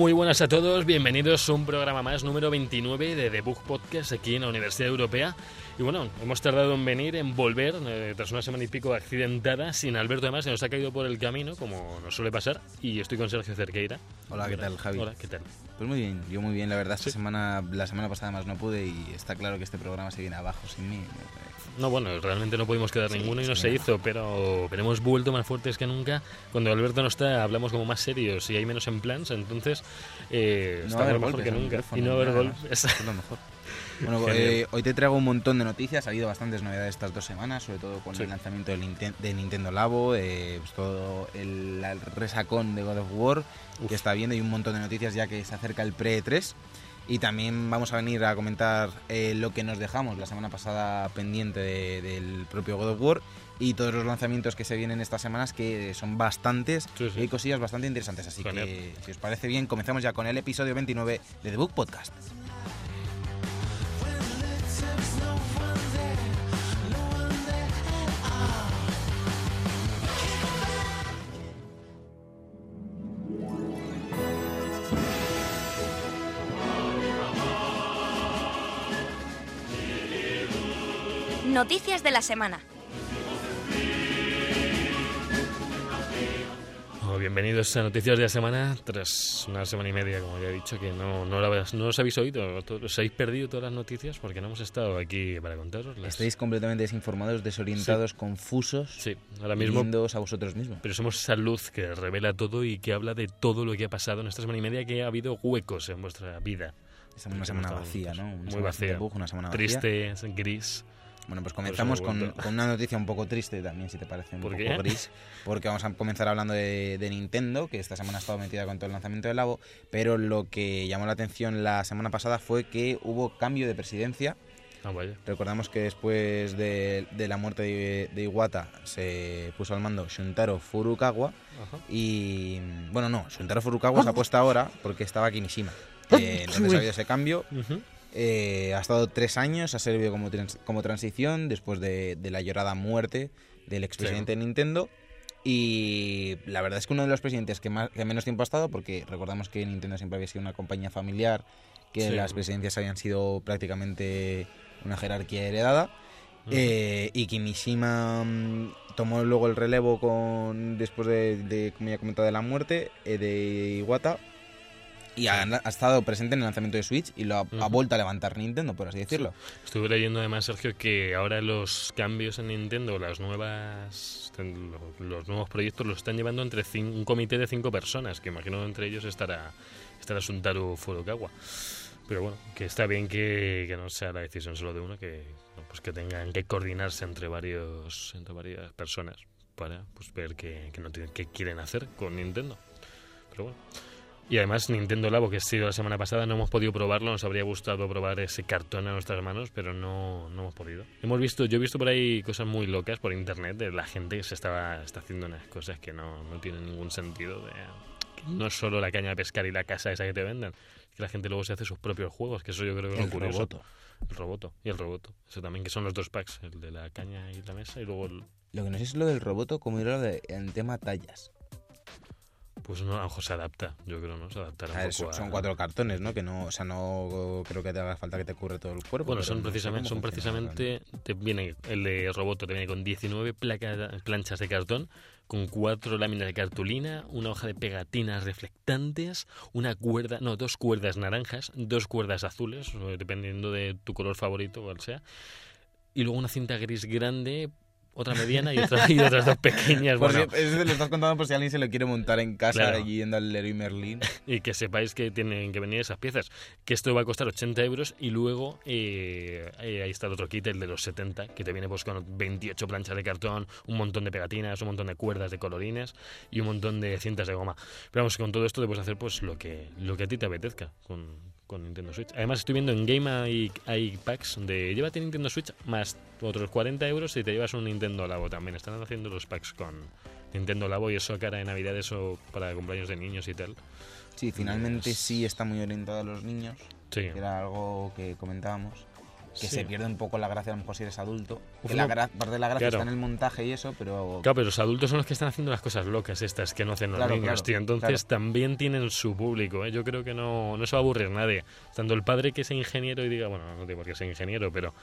Muy buenas a todos, bienvenidos a un programa más, número 29 de The Bug Podcast aquí en la Universidad Europea. Y bueno, hemos tardado en venir, en volver, eh, tras una semana y pico accidentada, sin Alberto además, se nos ha caído por el camino, como nos suele pasar, y estoy con Sergio Cerqueira. Hola, ¿qué tal, Javi? Hola, ¿qué tal? Pues muy bien, yo muy bien, la verdad, esta semana, la semana pasada más no pude y está claro que este programa se viene abajo sin mí. No, bueno, realmente no pudimos quedar Sí, ninguno y no sí, se hizo, pero, pero hemos vuelto más fuertes que nunca. Cuando Alberto no está, hablamos como más serios y hay menos en plans, entonces eh, No estamos haber mejor golpes que el nunca. Y no haber golpes. Es lo mejor. Bueno, eh, hoy te traigo un montón de noticias, ha habido bastantes novedades estas dos semanas, sobre todo con Sí. el lanzamiento del Ninten- de Nintendo Labo, eh, pues todo el, el resacón de God of War Uf. que está viendo y un montón de noticias ya que se acerca el Pre-3. Y también vamos a venir a comentar eh, lo que nos dejamos la semana pasada pendiente de- del propio God of War y todos los lanzamientos que se vienen estas semanas, que son bastantes Sí, sí. y hay cosillas bastante interesantes. Así Genial. que, si os parece bien, comenzamos ya con el episodio 29 de The Book Podcast. Noticias de la semana. Oh, bienvenidos a Noticias de la Semana, tras una semana y media, como ya he dicho, que no, no, la- no os habéis oído, os habéis perdido todas las noticias porque no hemos estado aquí para contaros. Estáis completamente desinformados, desorientados, confusos, Sí, ahora mismo viéndoos a vosotros mismos. Pero somos esa luz que revela todo y que habla de todo lo que ha pasado en esta semana y media, que ha habido huecos en vuestra vida. Es una semana vacía, ¿no? Una Muy semana vacía. bug, una semana vacía. Triste, gris. Bueno, pues comenzamos con, con una noticia un poco triste también, si te parece, un ¿Por poco qué? gris. Porque vamos a comenzar hablando de, de Nintendo, que esta semana ha estado metida con todo el lanzamiento del Labo. Pero lo que llamó la atención la semana pasada fue que hubo cambio de presidencia. Ah, vaya. Recordamos que después de, de la muerte de, de Iwata se puso al mando Shuntaro Furukawa. Ajá. Y bueno, no, Shuntaro Furukawa se ha puesto ahora porque estaba Kimishima. Eh, entonces ha habido ese cambio. Ujú. Eh, ha estado tres años, ha servido como, trans- como transición después de, de la llorada muerte del expresidente de Nintendo. Y la verdad es que uno de los presidentes que, más, que menos tiempo ha estado, porque recordamos que Nintendo siempre había sido una compañía familiar, que Sí. las presidencias habían sido prácticamente una jerarquía heredada. Eh, y Kimishima mm, tomó luego el relevo con después de, de, como ya he comentado, de la muerte eh, de Iwata. Y ha, ha estado presente en el lanzamiento de Switch y lo ha, ha Ujú. vuelto a levantar Nintendo, por así decirlo. Estuve leyendo además, Sergio, que ahora los cambios en Nintendo, las nuevas, los nuevos proyectos los están llevando entre un comité de cinco personas, que imagino entre ellos estará, estará Suntaru Furukawa. Pero bueno, que está bien que, que no sea la decisión solo de uno, que pues que tengan que coordinarse entre varios entre varias personas para pues ver qué, qué no tienen- qué quieren hacer con Nintendo. Pero bueno. Y además Nintendo Labo, que ha sido la semana pasada, no hemos podido probarlo, nos habría gustado probar ese cartón en nuestras manos, pero no, no hemos podido. Hemos visto, yo he visto por ahí cosas muy locas por internet de la gente que se estaba está haciendo unas cosas que no, no tienen ningún sentido. De, no es solo la caña de pescar y la casa esa que te venden, es que la gente luego se hace sus propios juegos, que eso yo creo que es lo El curioso. roboto. El roboto y el roboto. Eso también, que son los dos packs, el de la caña y la mesa, y luego el, Lo que no sé es lo del roboto, como era lo de, en tema tallas. Pues no, a lo mejor se adapta, yo creo, ¿no? Se adaptará A un poco son, a- cuatro cartones, ¿no? Que no, o sea, no creo que te haga falta que te cubre todo el cuerpo. Bueno, son no sé precisamente, son precisamente te viene el de Roboto te viene con 19 placas, planchas de cartón, con cuatro láminas de cartulina, una hoja de pegatinas reflectantes, una cuerda, no, dos cuerdas naranjas, dos cuerdas azules, dependiendo de tu color favorito, cual sea, y luego una cinta gris grande, otra mediana y, otra, y otras dos pequeñas. Por Bueno, si- eso lo estás contando por si alguien se lo quiere montar en casa Claro. yendo al Leroy Merlin. y que sepáis que tienen que venir esas piezas. Que esto va a costar 80 euros y luego eh, eh, ahí está el otro kit, el de los 70, que te viene pues con 28 planchas de cartón, un montón de pegatinas, un montón de cuerdas de colorines y un montón de cintas de goma. Pero vamos, con todo esto te puedes hacer pues lo que, lo que a ti te apetezca con, con Nintendo Switch. Además, estoy viendo en Game hay, hay packs de llévate Nintendo Switch más otros 40 euros y te llevas un Nintendo Labo también. Están haciendo los packs con Nintendo Labo y eso cara de Navidad, eso para cumpleaños de niños y tal. Sí, finalmente sí está muy orientado a los niños, Sí. que era algo que comentábamos. Que Sí. se pierde un poco la gracia a lo mejor si eres adulto. Uf, que la no. gra- parte de la gracia Claro. está en el montaje y eso, pero Claro, pero los adultos son los que están haciendo las cosas locas estas que no hacen los Claro, niños, claro, tío. Entonces también tienen su público, ¿eh? Yo creo que no, no se va a aburrir nadie. Tanto el padre que es ingeniero y diga, bueno, no digo porque sea ingeniero, pero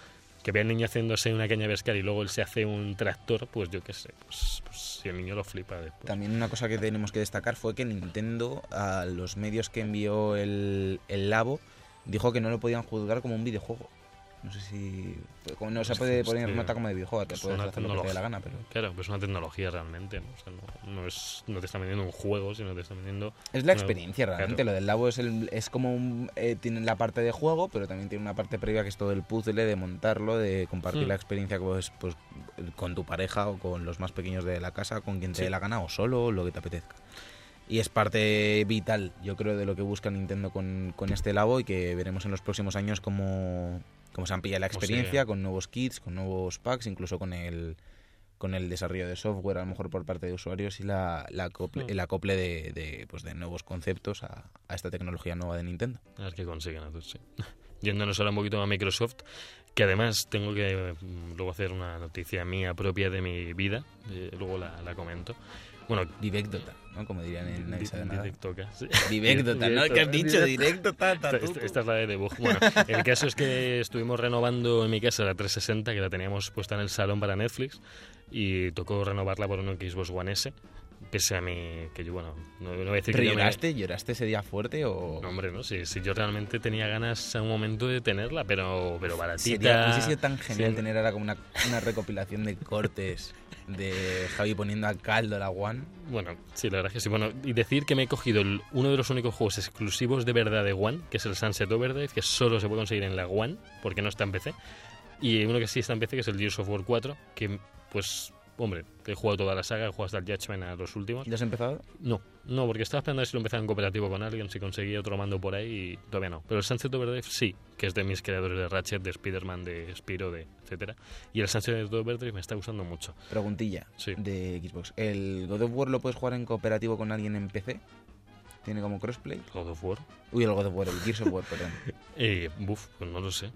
que vea al niño haciéndose una caña pescar y luego él se hace un tractor, pues yo qué sé, pues, pues si el niño lo flipa después. También una cosa que tenemos que destacar fue que Nintendo, a los medios que envió el, el Labo, dijo que no lo podían juzgar como un videojuego. No sé si. como No se Pues, puede poner nota como de videojuego, te es puedes hacer lo que te dé la gana, pero. Claro, pues es una tecnología realmente, ¿no? O sea, no, no es, no te está vendiendo un juego, sino te está vendiendo... Es la una- experiencia realmente. claro. Lo del Labo es, el, es como un. eh, tiene la parte de juego, pero también tiene una parte previa que es todo el puzzle de montarlo, de compartir Hmm. la experiencia pues, pues, con tu pareja o con los más pequeños de la casa, con quien te Sí. dé la gana o solo, o lo que te apetezca. Y es parte vital, yo creo, de lo que busca Nintendo con, con este Labo y que veremos en los próximos años cómo, cómo se amplía la Cómo experiencia, con nuevos kits, con nuevos packs, incluso con el con el desarrollo de software a lo mejor por parte de usuarios y la, la acople, Hmm. el acople de, de, pues, de nuevos conceptos a, a esta tecnología nueva de Nintendo. A ver qué consiguen hacer, sí. Yéndonos ahora un poquito a Microsoft, que además tengo que mm, luego hacer una noticia mía propia de mi vida, eh, luego la, la comento. Bueno, Directota, ¿no? Como dirían en Nadie sabe nada. directoca, sí. Directota, ¿no? ¿Qué has dicho? Directota, Esta, esta- esta es la de debug. Bueno, el caso es que estuvimos renovando en mi casa la 360, que la teníamos puesta en el salón para Netflix, y tocó renovarla por un Xbox One S, pese a mí, que yo, bueno, no, no voy a decir ¿Pero que yo me- lloraste? ¿Lloraste ese día fuerte o...? No, hombre, no, si, si yo realmente tenía ganas a un momento de tenerla, pero, pero baratita. Sería, sido tan genial Sí. tener ahora como una, una recopilación de cortes de Javi poniendo a caldo la One. Bueno, sí, la verdad es que sí. Bueno, y decir que me he cogido el- uno de los únicos juegos exclusivos de verdad de One, que es el Sunset Overdrive, que solo se puede conseguir en la One, porque no está en PC. Y uno que sí está en PC, que es el Gears of War 4, que pues, hombre, he jugado toda la saga, he jugado hasta el Judgment a los últimos. ¿Ya has empezado? No, no, porque estaba esperando a ver si lo empezaba en cooperativo con alguien, si conseguía otro mando por ahí y todavía no. Pero el Sunset Overdrive sí, que es de mis creadores de Ratchet, de Spider-Man, de Spiro, de etcétera. Y el Sunset Overdrive me está gustando mucho. Preguntilla Sí. de Xbox. ¿El God of War lo puedes jugar en cooperativo con alguien en PC? ¿Tiene como crossplay? God of War. Uy, el God of War, el Gears of War, perdón. Eh, buf, pues no lo sé.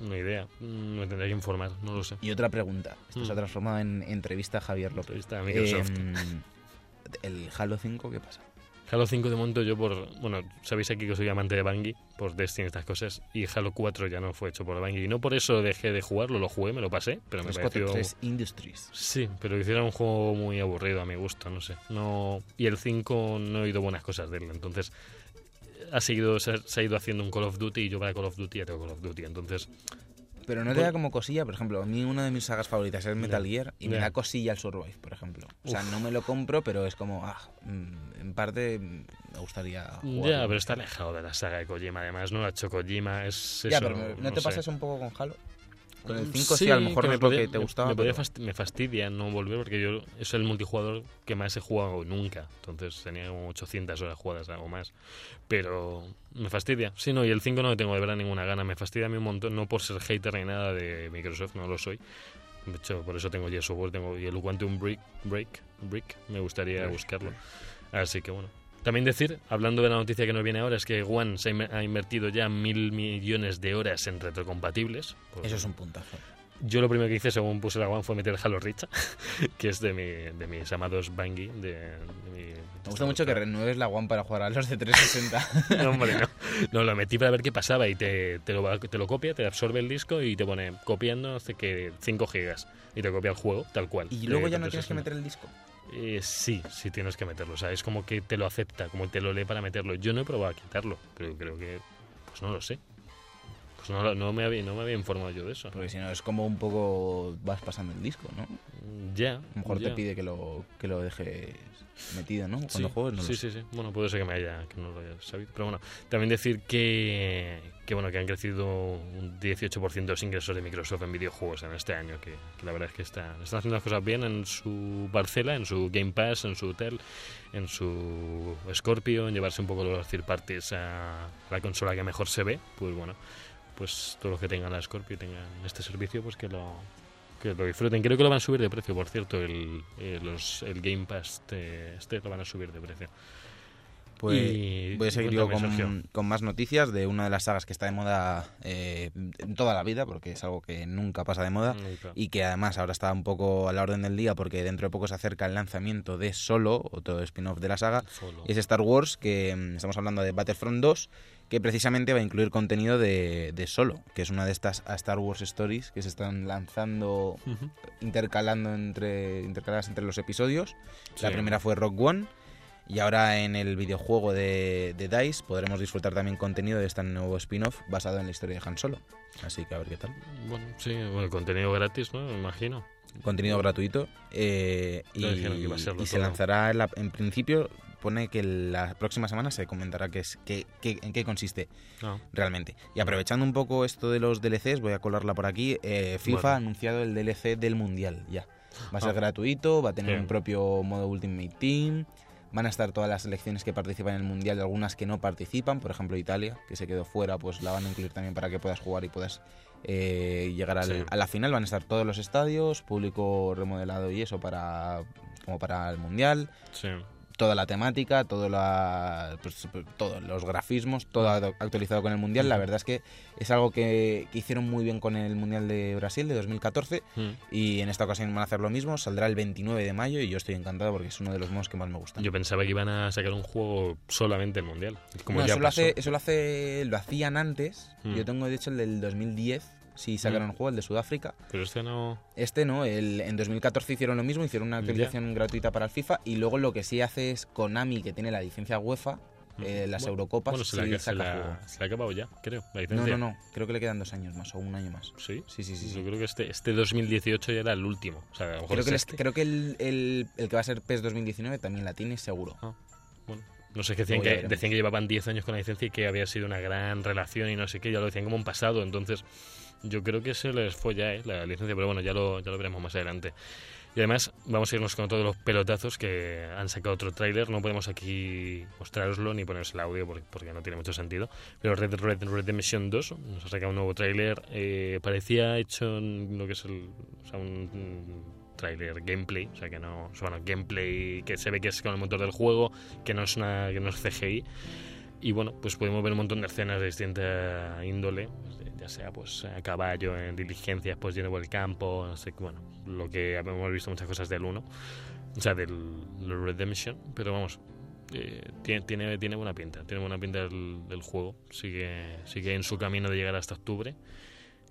No idea. Mm, Me tendría que informar, no lo sé. Y otra pregunta. Esto se ha Mm. transformado en entrevista a Javier López. Entrevista a Microsoft. Em, el Halo 5, ¿qué pasa? Halo 5 de momento yo por... Bueno, sabéis aquí que soy amante de Bungie, por Destiny y estas cosas, y Halo 4 ya no fue hecho por Bungie. Y no por eso dejé de jugarlo, lo jugué, me lo pasé, pero me pareció... 343 Industries. Sí, pero hicieron un juego muy aburrido a mi gusto, no sé. No Y el 5 no he oído buenas cosas de él, entonces... Ha seguido, se ha, se ha ido haciendo un Call of Duty y yo para Call of Duty ya tengo Call of Duty, entonces... Pero no te Bueno. da como cosilla, por ejemplo, a mí una de mis sagas favoritas es Metal Gear y me da cosilla el Survive, por ejemplo. O sea, Uf. no me lo compro, pero es como, ah, mm, en parte me gustaría jugarlo. Ya, pero está alejado de la saga de Kojima, además, no ha hecho Kojima, es Ya, eso, pero ¿no, no te sé. pasas un poco con Halo? Con el 5 sí, a lo mejor es lo podía- que te gustaba. Me, pero- me fastidia no volver porque yo es el multijugador que más he jugado nunca. Entonces tenía como 800 horas jugadas, algo más. Pero me fastidia. Sí, no, y el 5 no le tengo de verdad ninguna gana. Me fastidia a mí un montón, no por ser hater ni nada de Microsoft, no lo soy. De hecho, por eso tengo Gears of War, tengo y el Quantum Break, Break, Break me gustaría buscarlo. Así que bueno. También decir, hablando de la noticia que nos viene ahora, es que One se ha inver- ha invertido ya mil millones de horas en retrocompatibles. Eso es un puntazo. yo lo primero que hice según puse la One fue meter Halo Reach, que es de, mi, de mis amados Bungie. De, de mi- Me gusta mucho que renueves la One para jugar a los de 360. No, hombre, no. No, lo metí para ver qué pasaba y te, te, lo, te lo copia, te absorbe el disco y te pone copiando hace que 5 gigas y te copia el juego tal cual. y luego ya no tienes que 360. meter el disco. Eh, sí, sí tienes que meterlo. O sea, es como que te lo acepta, como te lo lee para meterlo. Yo no he probado a quitarlo, pero creo que. Pues no lo sé. Pues no, no me había, no me había informado yo de eso. Porque si no, es como un poco vas pasando el disco, ¿no? Ya. A lo mejor ya. te pide que lo, que lo dejes metido, ¿no? Cuando sí, juegues, no sí, sí, sí. Bueno, puede ser que me haya, que no lo haya sabido. Pero bueno, también decir que, que bueno, que han crecido un 18% los ingresos de Microsoft en videojuegos en este año, que, que la verdad es que está, están haciendo las cosas bien en su parcela, en su Game Pass, en su hotel, en su Scorpio, en llevarse un poco los third parties a la consola que mejor se ve, pues bueno, pues todos los que tengan la Scorpio y tengan este servicio, pues que lo que lo disfruten. Creo que lo van a subir de precio, por cierto, el, eh, los, el Game Pass este, este lo van a subir de precio. Pues Y- voy a seguir yo con, con más noticias de una de las sagas que está de moda eh, en toda la vida, porque es algo que nunca pasa de moda. Y que además ahora está un poco a la orden del día porque dentro de poco se acerca el lanzamiento de Solo, otro spin-off de la saga, Solo. es Star Wars, que mm, estamos hablando de Battlefront 2, que precisamente va a incluir contenido de, de Solo, que es una de estas Star Wars Stories que se están lanzando, intercalando entre, intercaladas entre los episodios. La primera fue Rock One. Y ahora en el videojuego de, de DICE podremos disfrutar también contenido de este nuevo spin-off basado en la historia de Han Solo. Así que a ver qué tal. Bueno, sí, bueno, contenido gratis, ¿no? Me imagino. Contenido gratuito. eh, y, que iba a y se lanzará, en, la- en principio, pone que la próxima semana se comentará qué es, qué, qué- en qué consiste Ah, realmente. Y aprovechando un poco esto de los DLCs, voy a colarla por aquí. eh, FIFA Bueno. ha anunciado el DLC del Mundial ya. Va a ser Ah. gratuito, va a tener Bien. un propio modo Ultimate Team. Van a estar todas las selecciones que participan en el Mundial y algunas que no participan. Por ejemplo, Italia, que se quedó fuera, pues la van a incluir también para que puedas jugar y puedas eh, llegar al- Sí. a la final. Van a estar todos los estadios, público remodelado y eso para como para el Mundial sí. Toda la temática, todo la, pues, todos los grafismos, todo actualizado con el Mundial. La verdad es que es algo que, que hicieron muy bien con el Mundial de Brasil de 2014 Mm. y en esta ocasión van a hacer lo mismo. Saldrá el 29 de mayo y yo estoy encantado porque es uno de los modos que más me gustan. Yo pensaba que iban a sacar un juego solamente el mundial. Como No, ya eso, lo hace, eso lo hace, lo hacían antes. Mm. Yo tengo de hecho el del 2010. Sí, sacaron Mm. un juego, el de Sudáfrica. Pero este no. Este no, el, en 2014 hicieron lo mismo, hicieron una Ya. actualización gratuita para el FIFA y luego lo que sí hace es Konami, que tiene la licencia UEFA, eh, las Bueno, Eurocopas, Bueno, se, sí la, se, saca la- juego. se la ha acabado ya, creo. La No, licencia. no, no, creo que le quedan dos años más o un año más. ¿Sí? Sí, sí, sí. sí. Yo creo que este, este 2018 ya era el último. O sea, a lo mejor Creo es que, el- este. creo que el, el- el que va a ser PES 2019 también la tiene seguro. Bueno, no sé, que decían que, decían que llevaban 10 años con la licencia y que había sido una gran relación y no sé qué, ya lo decían como un pasado, entonces yo creo que se les fue ya ¿eh? la licencia, pero bueno, ya lo, ya lo veremos más adelante. Y además vamos a irnos con todos los pelotazos que han sacado otro tráiler, no podemos aquí mostraroslo ni poneros el audio porque, porque no tiene mucho sentido, pero Red Red Redemption 2 nos ha sacado un nuevo tráiler, eh, parecía hecho en lo que es el, o sea, un, tráiler gameplay, o sea que no, bueno, gameplay que se ve que es con el motor del juego, que no es una que no es CGI. Y bueno, pues podemos ver un montón de escenas de distinta índole, sea pues a caballo, en diligencias, pues yendo por el campo, no sé, bueno, lo que hemos visto muchas cosas del 1, o sea, del, Redemption, pero vamos, eh, tiene, tiene, tiene buena pinta, tiene buena pinta el, del juego, sigue, sigue en su camino de llegar hasta octubre.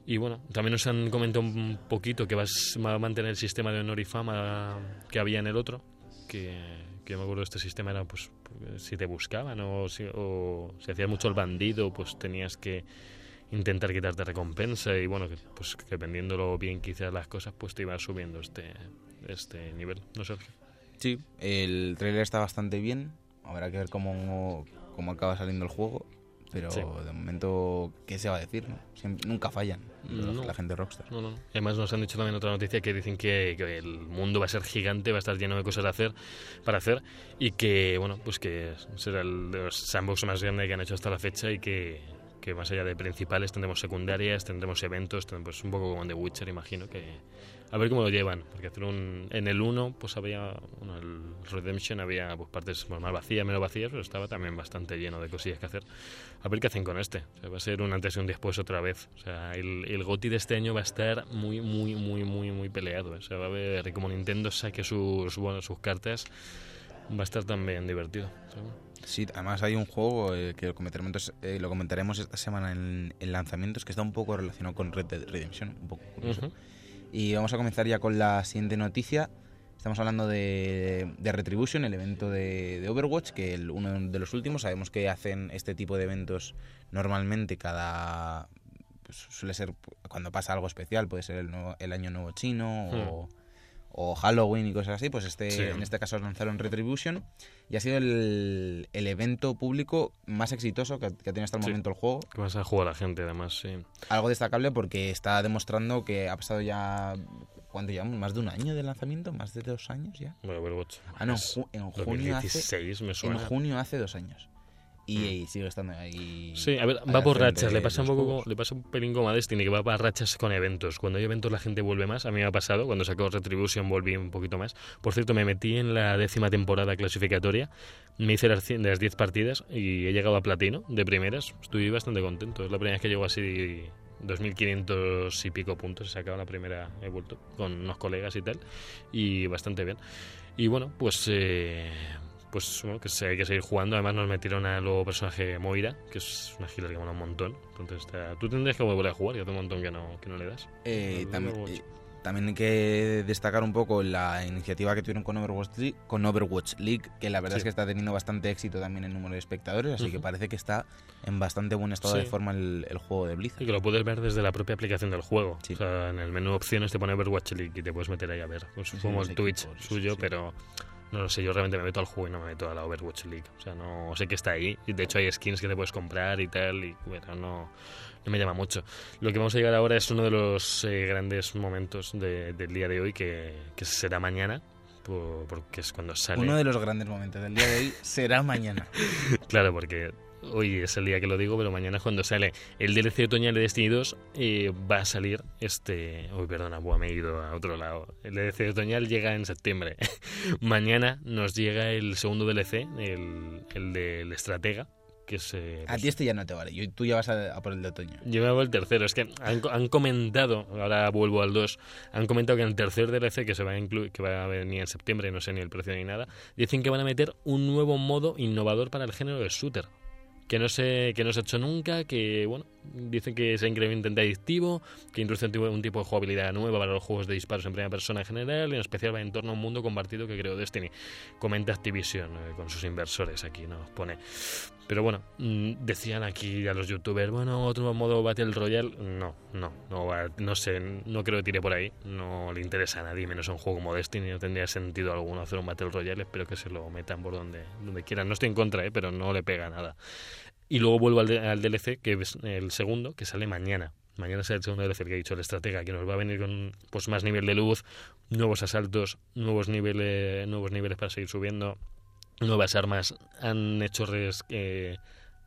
Y bueno, también nos han comentado un poquito que va a mantener el sistema de honor y fama que había en el otro, que, que yo me acuerdo este sistema era pues si te buscaban o si, o si hacías mucho el bandido, pues tenías que intentar quitarte recompensa y bueno, que, pues que dependiendo lo bien que hicieras las cosas, pues te iba subiendo este, este nivel. No sé. Sí, el trailer está bastante bien. Habrá que ver cómo, cómo acaba saliendo el juego. Pero Sí. de momento, ¿qué se va a decir? No? Siempre- nunca fallan la- No. la gente de Rockstar. No. Además nos han dicho también otra noticia que dicen que, que el mundo va a ser gigante, va a estar lleno de cosas a hacer, para hacer y que, bueno, pues que será el sandbox más grande que han hecho hasta la fecha y que, que más allá de principales tendremos secundarias, tendremos eventos, tendremos pues, un poco como en The Witcher, imagino, que a ver cómo lo llevan, porque hacer un, en el 1 pues había, bueno, el Redemption había pues, partes más vacías, menos vacías, pero estaba también bastante lleno de cosillas que hacer. A ver qué hacen con este. Va a ser un antes y un después otra vez. El, el GOTY de este año va a estar muy, muy, muy, muy, muy peleado. ¿eh? O sea, va a y como Nintendo saque sus, bueno, sus cartas, va a estar también divertido. Sí, además hay un juego eh, que lo comentaremos, eh, lo comentaremos esta semana en, en lanzamientos que está un poco relacionado con Red Dead Redemption, un poco curioso. Ujú. Y vamos a comenzar ya con la siguiente noticia. Estamos hablando de, de Retribution, el evento de, de Overwatch, que el, uno de los últimos. Sabemos que hacen este tipo de eventos normalmente cada pues, suele ser cuando pasa algo especial, puede ser el, nuevo- el año nuevo chino o, o Halloween y cosas así, pues este, Sí. en este caso lanzaron Retribution y ha sido el, el evento público más exitoso que, ha- que ha tenido hasta el Sí. momento el juego. Que vas a jugar a la gente, además, sí. Algo destacable porque está demostrando que ha pasado ya, ¿cuánto llevamos? ¿Más de un año de lanzamiento? ¿Más de dos años ya? Bueno, Overwatch. Ah, no, en junio hace... 2016 me En junio hace dos años. Y, sigue estando ahí. Mm. Sí, a ver, va por rachas, le pasa un poco, le pasa un pelín como a Destiny, que va para rachas con eventos. Cuando hay eventos la gente vuelve más, a mí me ha pasado, cuando sacó Retribution volví un poquito más. Por cierto, me metí en la décima temporada clasificatoria, me hice las 10 partidas y he llegado a platino de primeras, estoy bastante contento, es la primera vez que llego así 2.500 y pico puntos, he sacado la primera, he vuelto con unos colegas y tal, y bastante bien. Y bueno, pues eh, pues bueno, que se- hay que seguir jugando. Además nos metieron al nuevo personaje Moira, que es una healer que mola un montón. Entonces está- tú tendrías que volver a jugar, y hace un montón que no, que no le das. Eh, también, eh, también hay que destacar un poco la iniciativa que tuvieron con Overwatch League, con Overwatch League que la verdad Sí. es que está teniendo bastante éxito también en número de espectadores, así que parece que está en bastante buen estado Sí. de forma el, el juego de Blizzard. Y que lo puedes ver desde la propia aplicación del juego. Sí. O sea, en el menú opciones te pone Overwatch League y te puedes meter ahí a ver. Pues como el Twitch suyo, pero no lo sé, yo realmente me meto al juego y no me meto a la Overwatch League. O sea, no sé que está ahí. De hecho hay skins que te puedes comprar y tal, y bueno, no, no me llama mucho. Lo que vamos a llegar ahora es uno de los eh, grandes momentos de- del día de hoy, que, que será mañana, por- porque es cuando sale. Uno de los grandes momentos del día de hoy será mañana. Claro, porque hoy es el día que lo digo, pero mañana es cuando sale el DLC otoñal de Destiny 2, eh, va a salir este... Uy, perdona, buah, me he ido a otro lado. El DLC otoñal llega en septiembre. mañana nos llega el segundo DLC, el, el del Estratega, que es... eh, A pues, ti este ya no te vale, yo- tú ya vas a, a por el de otoño. yo me hago el tercero. Es que han, han comentado, ahora vuelvo al 2, han comentado que en el tercer DLC que se va a incluir, que va a venir en septiembre, no sé ni el precio ni nada, dicen que van a meter un nuevo modo innovador para el género de shooter. Que no, se, que no se ha hecho nunca, que bueno, dicen que sea increíblemente adictivo, que introduce un tipo, de jugabilidad nueva para los juegos de disparos en primera persona en general, y en especial va en torno a un mundo compartido que creó Destiny. Comenta Activision eh, con sus inversores aquí, nos pone. Pero bueno, mm, decían aquí a los youtubers, bueno, otro modo Battle Royale. No, no, no, no sé, no creo que tire por ahí. No le interesa a nadie, menos a un juego como Destiny. No tendría sentido alguno hacer un Battle Royale. Espero que se lo metan por donde, donde quieran. No estoy en contra, ¿eh? pero no le pega nada. Y luego vuelvo al, al DLC, que es el segundo, que sale mañana. Mañana será el segundo DLC que he dicho, el estratega, que nos va a venir con pues más nivel de luz, nuevos asaltos, nuevos niveles, nuevos niveles para seguir subiendo, nuevas armas. Han hecho res- eh,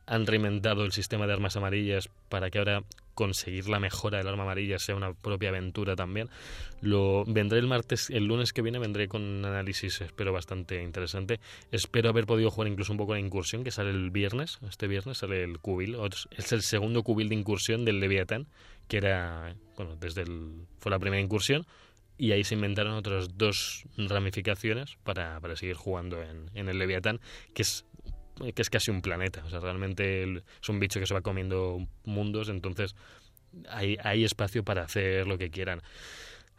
han reinventado el sistema de armas amarillas para que ahora conseguir la mejora del arma amarilla sea una propia aventura también. Lo vendré el martes, el lunes que viene vendré con un análisis, espero bastante interesante. Espero haber podido jugar incluso un poco la incursión que sale el viernes, este viernes sale el cubil, es el segundo cubil de incursión del Leviatán, que era, bueno, desde el fue la primera incursión y ahí se inventaron otras dos ramificaciones para, para seguir jugando en, en el Leviatán, que es que es casi un planeta. O sea, realmente es un bicho que se va comiendo mundos, entonces hay, hay espacio para hacer lo que quieran.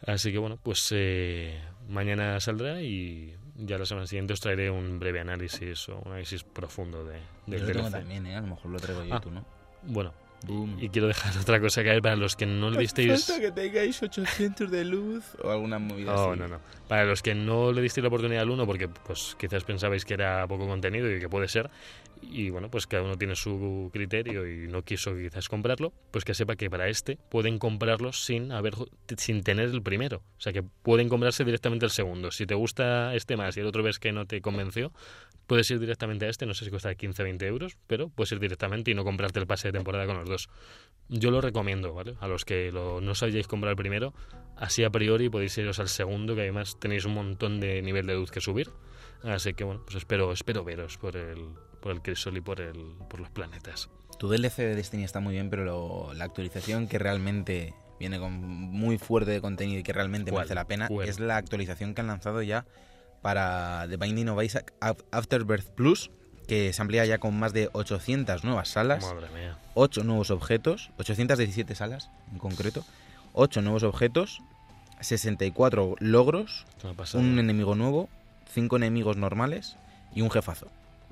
Así que bueno, pues eh, mañana saldrá y ya la semana siguiente os traeré un breve análisis o un análisis profundo de, del Yo lo tengo también, ¿eh? A lo mejor lo traigo yo Ah. tú, ¿no? Bueno, Boom. y quiero dejar otra cosa caer para los que no le disteis... Falta que tengáis 800 de luz o alguna movida No, así. no, no. Para los que no le disteis la oportunidad al uno, porque pues quizás pensabais que era poco contenido y que puede ser, y bueno, pues cada uno tiene su criterio y no quiso quizás comprarlo, pues que sepa que para este pueden comprarlo sin haber sin tener el primero. O sea que pueden comprarse directamente el segundo. Si te gusta este más y el otro ves que no te convenció, puedes ir directamente a este, no sé si cuesta 15 20 euros, pero puedes ir directamente y no comprarte el pase de temporada con los dos. Yo lo recomiendo, ¿vale? A los que lo, no sabíais comprar el primero, así a priori podéis iros al segundo, que además tenéis un montón de nivel de luz que subir. Así que bueno, pues espero, espero veros por el, por el crisol y por el, por los planetas. Tu DLC de Destiny está muy bien, pero lo- la actualización que realmente viene con muy fuerte de contenido y que realmente merece la pena ¿Cuál? es la actualización que han lanzado ya para The Binding of Isaac Af- Afterbirth Plus, que se amplía ya con más de 800 nuevas salas, Madre mía. 8 nuevos objetos, 817 salas en concreto, 8 nuevos objetos, 64 logros, un enemigo nuevo, 5 enemigos normales y un jefazo.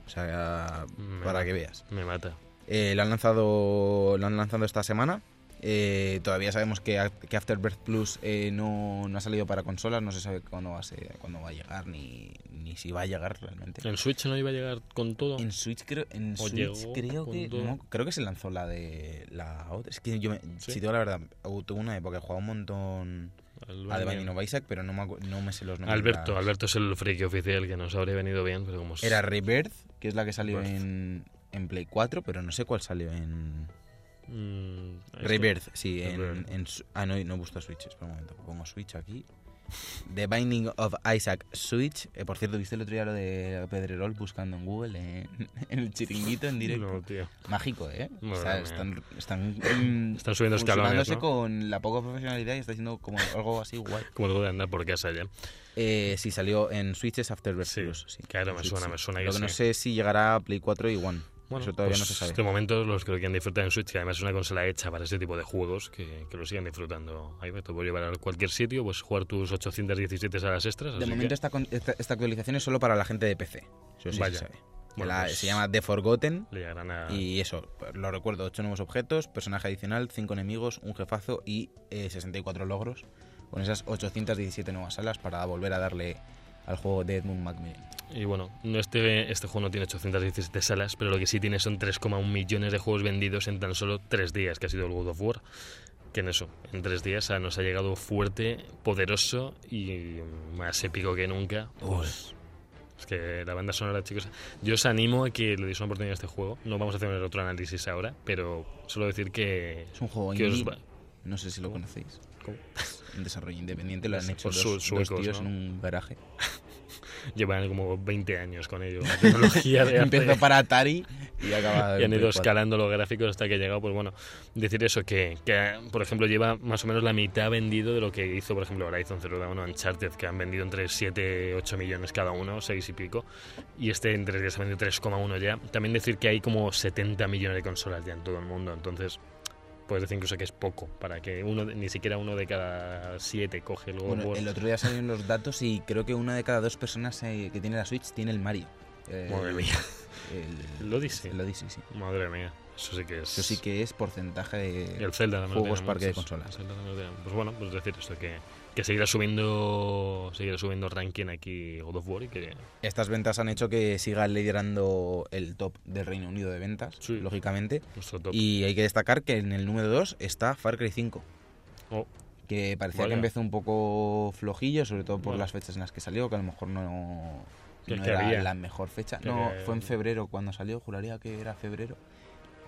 O sea, Me para mata. que veas. Me mata. Eh, lo han lanzado lo han lanzado esta semana Eh, todavía sabemos que, que Afterbirth Plus eh, no, no ha salido para consolas, no se sabe cuándo va a, ser, cuándo va a llegar ni, ni si va a llegar realmente. ¿En Switch no iba a llegar con todo? En Switch creo, en Switch creo que no, creo que se lanzó la de la otra. Es que yo, me, ¿Sí? si digo la verdad, hubo- tuve una época que jugaba un montón a of Isaac, pero no me, no me sé los nombres. Alberto, de las- Alberto es el friki oficial que nos habría venido bien, pero como... Era Rebirth, que es la que salió en, en Play 4, pero no sé cuál salió en... Mm. Rebirth, sí, en, Rebirth. en su- Ah, no, no puesto Switch, espera un momento, pongo Switch aquí. The Binding of Isaac Switch. Eh, por cierto, ¿viste el otro día lo de Pedrerol buscando en Google en, en el chiringuito en directo? No, tío. Mágico, ¿eh? O Madre sea, están, están, mm, Están subiendo escalones, ¿no? con la poca profesionalidad y está haciendo como algo así guay. Como algo de andar por casa ya. Eh, sí, salió en Switches Afterbirth Sí, Plus. Sí, claro, en me Switch, suena, sí. me suena Lo que no sé si llegará a Play 4 y One. Bueno, Eso todavía pues no se sabe. De momento, los que lo quieran disfrutar en Switch, que además es una consola hecha para este tipo de juegos, que, que lo sigan disfrutando. Ahí te puedes llevar a cualquier sitio, pues jugar tus 817 salas extras. De momento que- esta, esta, esta actualización es solo para la gente de PC. Eso sí Vaya. se sabe. Bueno, la- pues- Se llama The Forgotten. a... Y eso, lo recuerdo, 8 nuevos objetos, personaje adicional, 5 enemigos, un jefazo y eh, 64 logros. Con esas 817 nuevas salas para volver a darle al juego de Edmund Macmillan. Y bueno, no este, este juego no tiene 817 salas, pero lo que sí tiene son 3,1 millones de juegos vendidos en tan solo 3 días, que ha sido el God of War. Que en eso, en 3 días nos ha llegado fuerte, poderoso y más épico que nunca. Pues, es que la banda sonora, chicos, yo os animo a que le deis una oportunidad a este juego. No vamos a hacer otro análisis ahora, pero solo decir que... Es un juego que os va- No sé si lo conocéis. ¿Cómo? Un desarrollo independiente, lo han hecho dos, su- dos suecos, tíos ¿no? en un garaje. Llevan como 20 años con ello. La tecnología de Empezó para Atari y acaba y han en ido Play 4. escalando los gráficos hasta que ha llegado, pues bueno, decir eso, que, que, por ejemplo lleva más o menos la mitad vendido de lo que hizo, por ejemplo, Horizon Zero Dawn o Uncharted, que han vendido entre 7 8 millones cada uno, 6 y pico, y este en 3 días ha vendido 3,1 ya. También decir que hay como 70 millones de consolas ya en todo el mundo, entonces puedes decir incluso que es poco, para que uno, ni siquiera uno de cada 7 coge of Bueno, el otro día salieron los datos y creo que una de cada dos personas eh, que tiene la Switch tiene el Mario. Eh, Madre mía, El, El Odyssey. El Odyssey, sí. madre mía, eso sí que es... Eso sí que es porcentaje de... El Zelda Juegos parque de consolas. Pues bueno, pues decir esto, que, que seguirá subiendo seguirá subiendo ranking aquí God of War y que... Estas ventas han hecho que siga liderando el top del Reino Unido de ventas, Sí. lógicamente. Top. Y hay que destacar que en el número 2 está Far Cry 5, Oh, que parecía que empezó un poco flojillo, sobre todo por las fechas en las que salió, que a lo mejor no, ¿Qué- no era había? la mejor fecha. ¿Qué No, fue en febrero cuando salió, juraría que era febrero.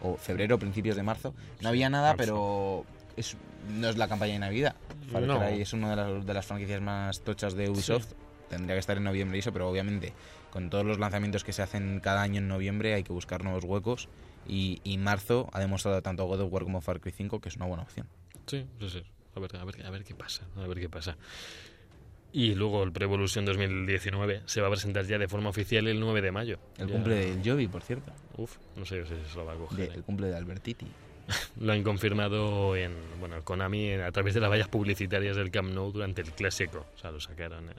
O febrero, principios de marzo. No había nada, marzo. pero es, no es la campaña de Navidad. Far No. Cry es una de las, de las franquicias más tochas de Ubisoft. Tendría que estar en noviembre eso, pero obviamente con todos los lanzamientos que se hacen cada año en noviembre hay que buscar nuevos huecos. Y, y marzo ha demostrado tanto God of War como Far Cry 5 que es una buena opción. sí, sí, sí. A ver, a, ver, a ver qué pasa, a ver qué pasa. Y luego el Pro Evolution 2019 se va a presentar ya de forma oficial el 9 de mayo. El Ya- cumple del Jovi, por cierto. Uf, no sé si se lo va a coger. De- el cumple de Albertiti. Lo han confirmado en, bueno, Konami en- a través de las vallas publicitarias del Camp Nou durante el clásico. O sea, lo sacaron en...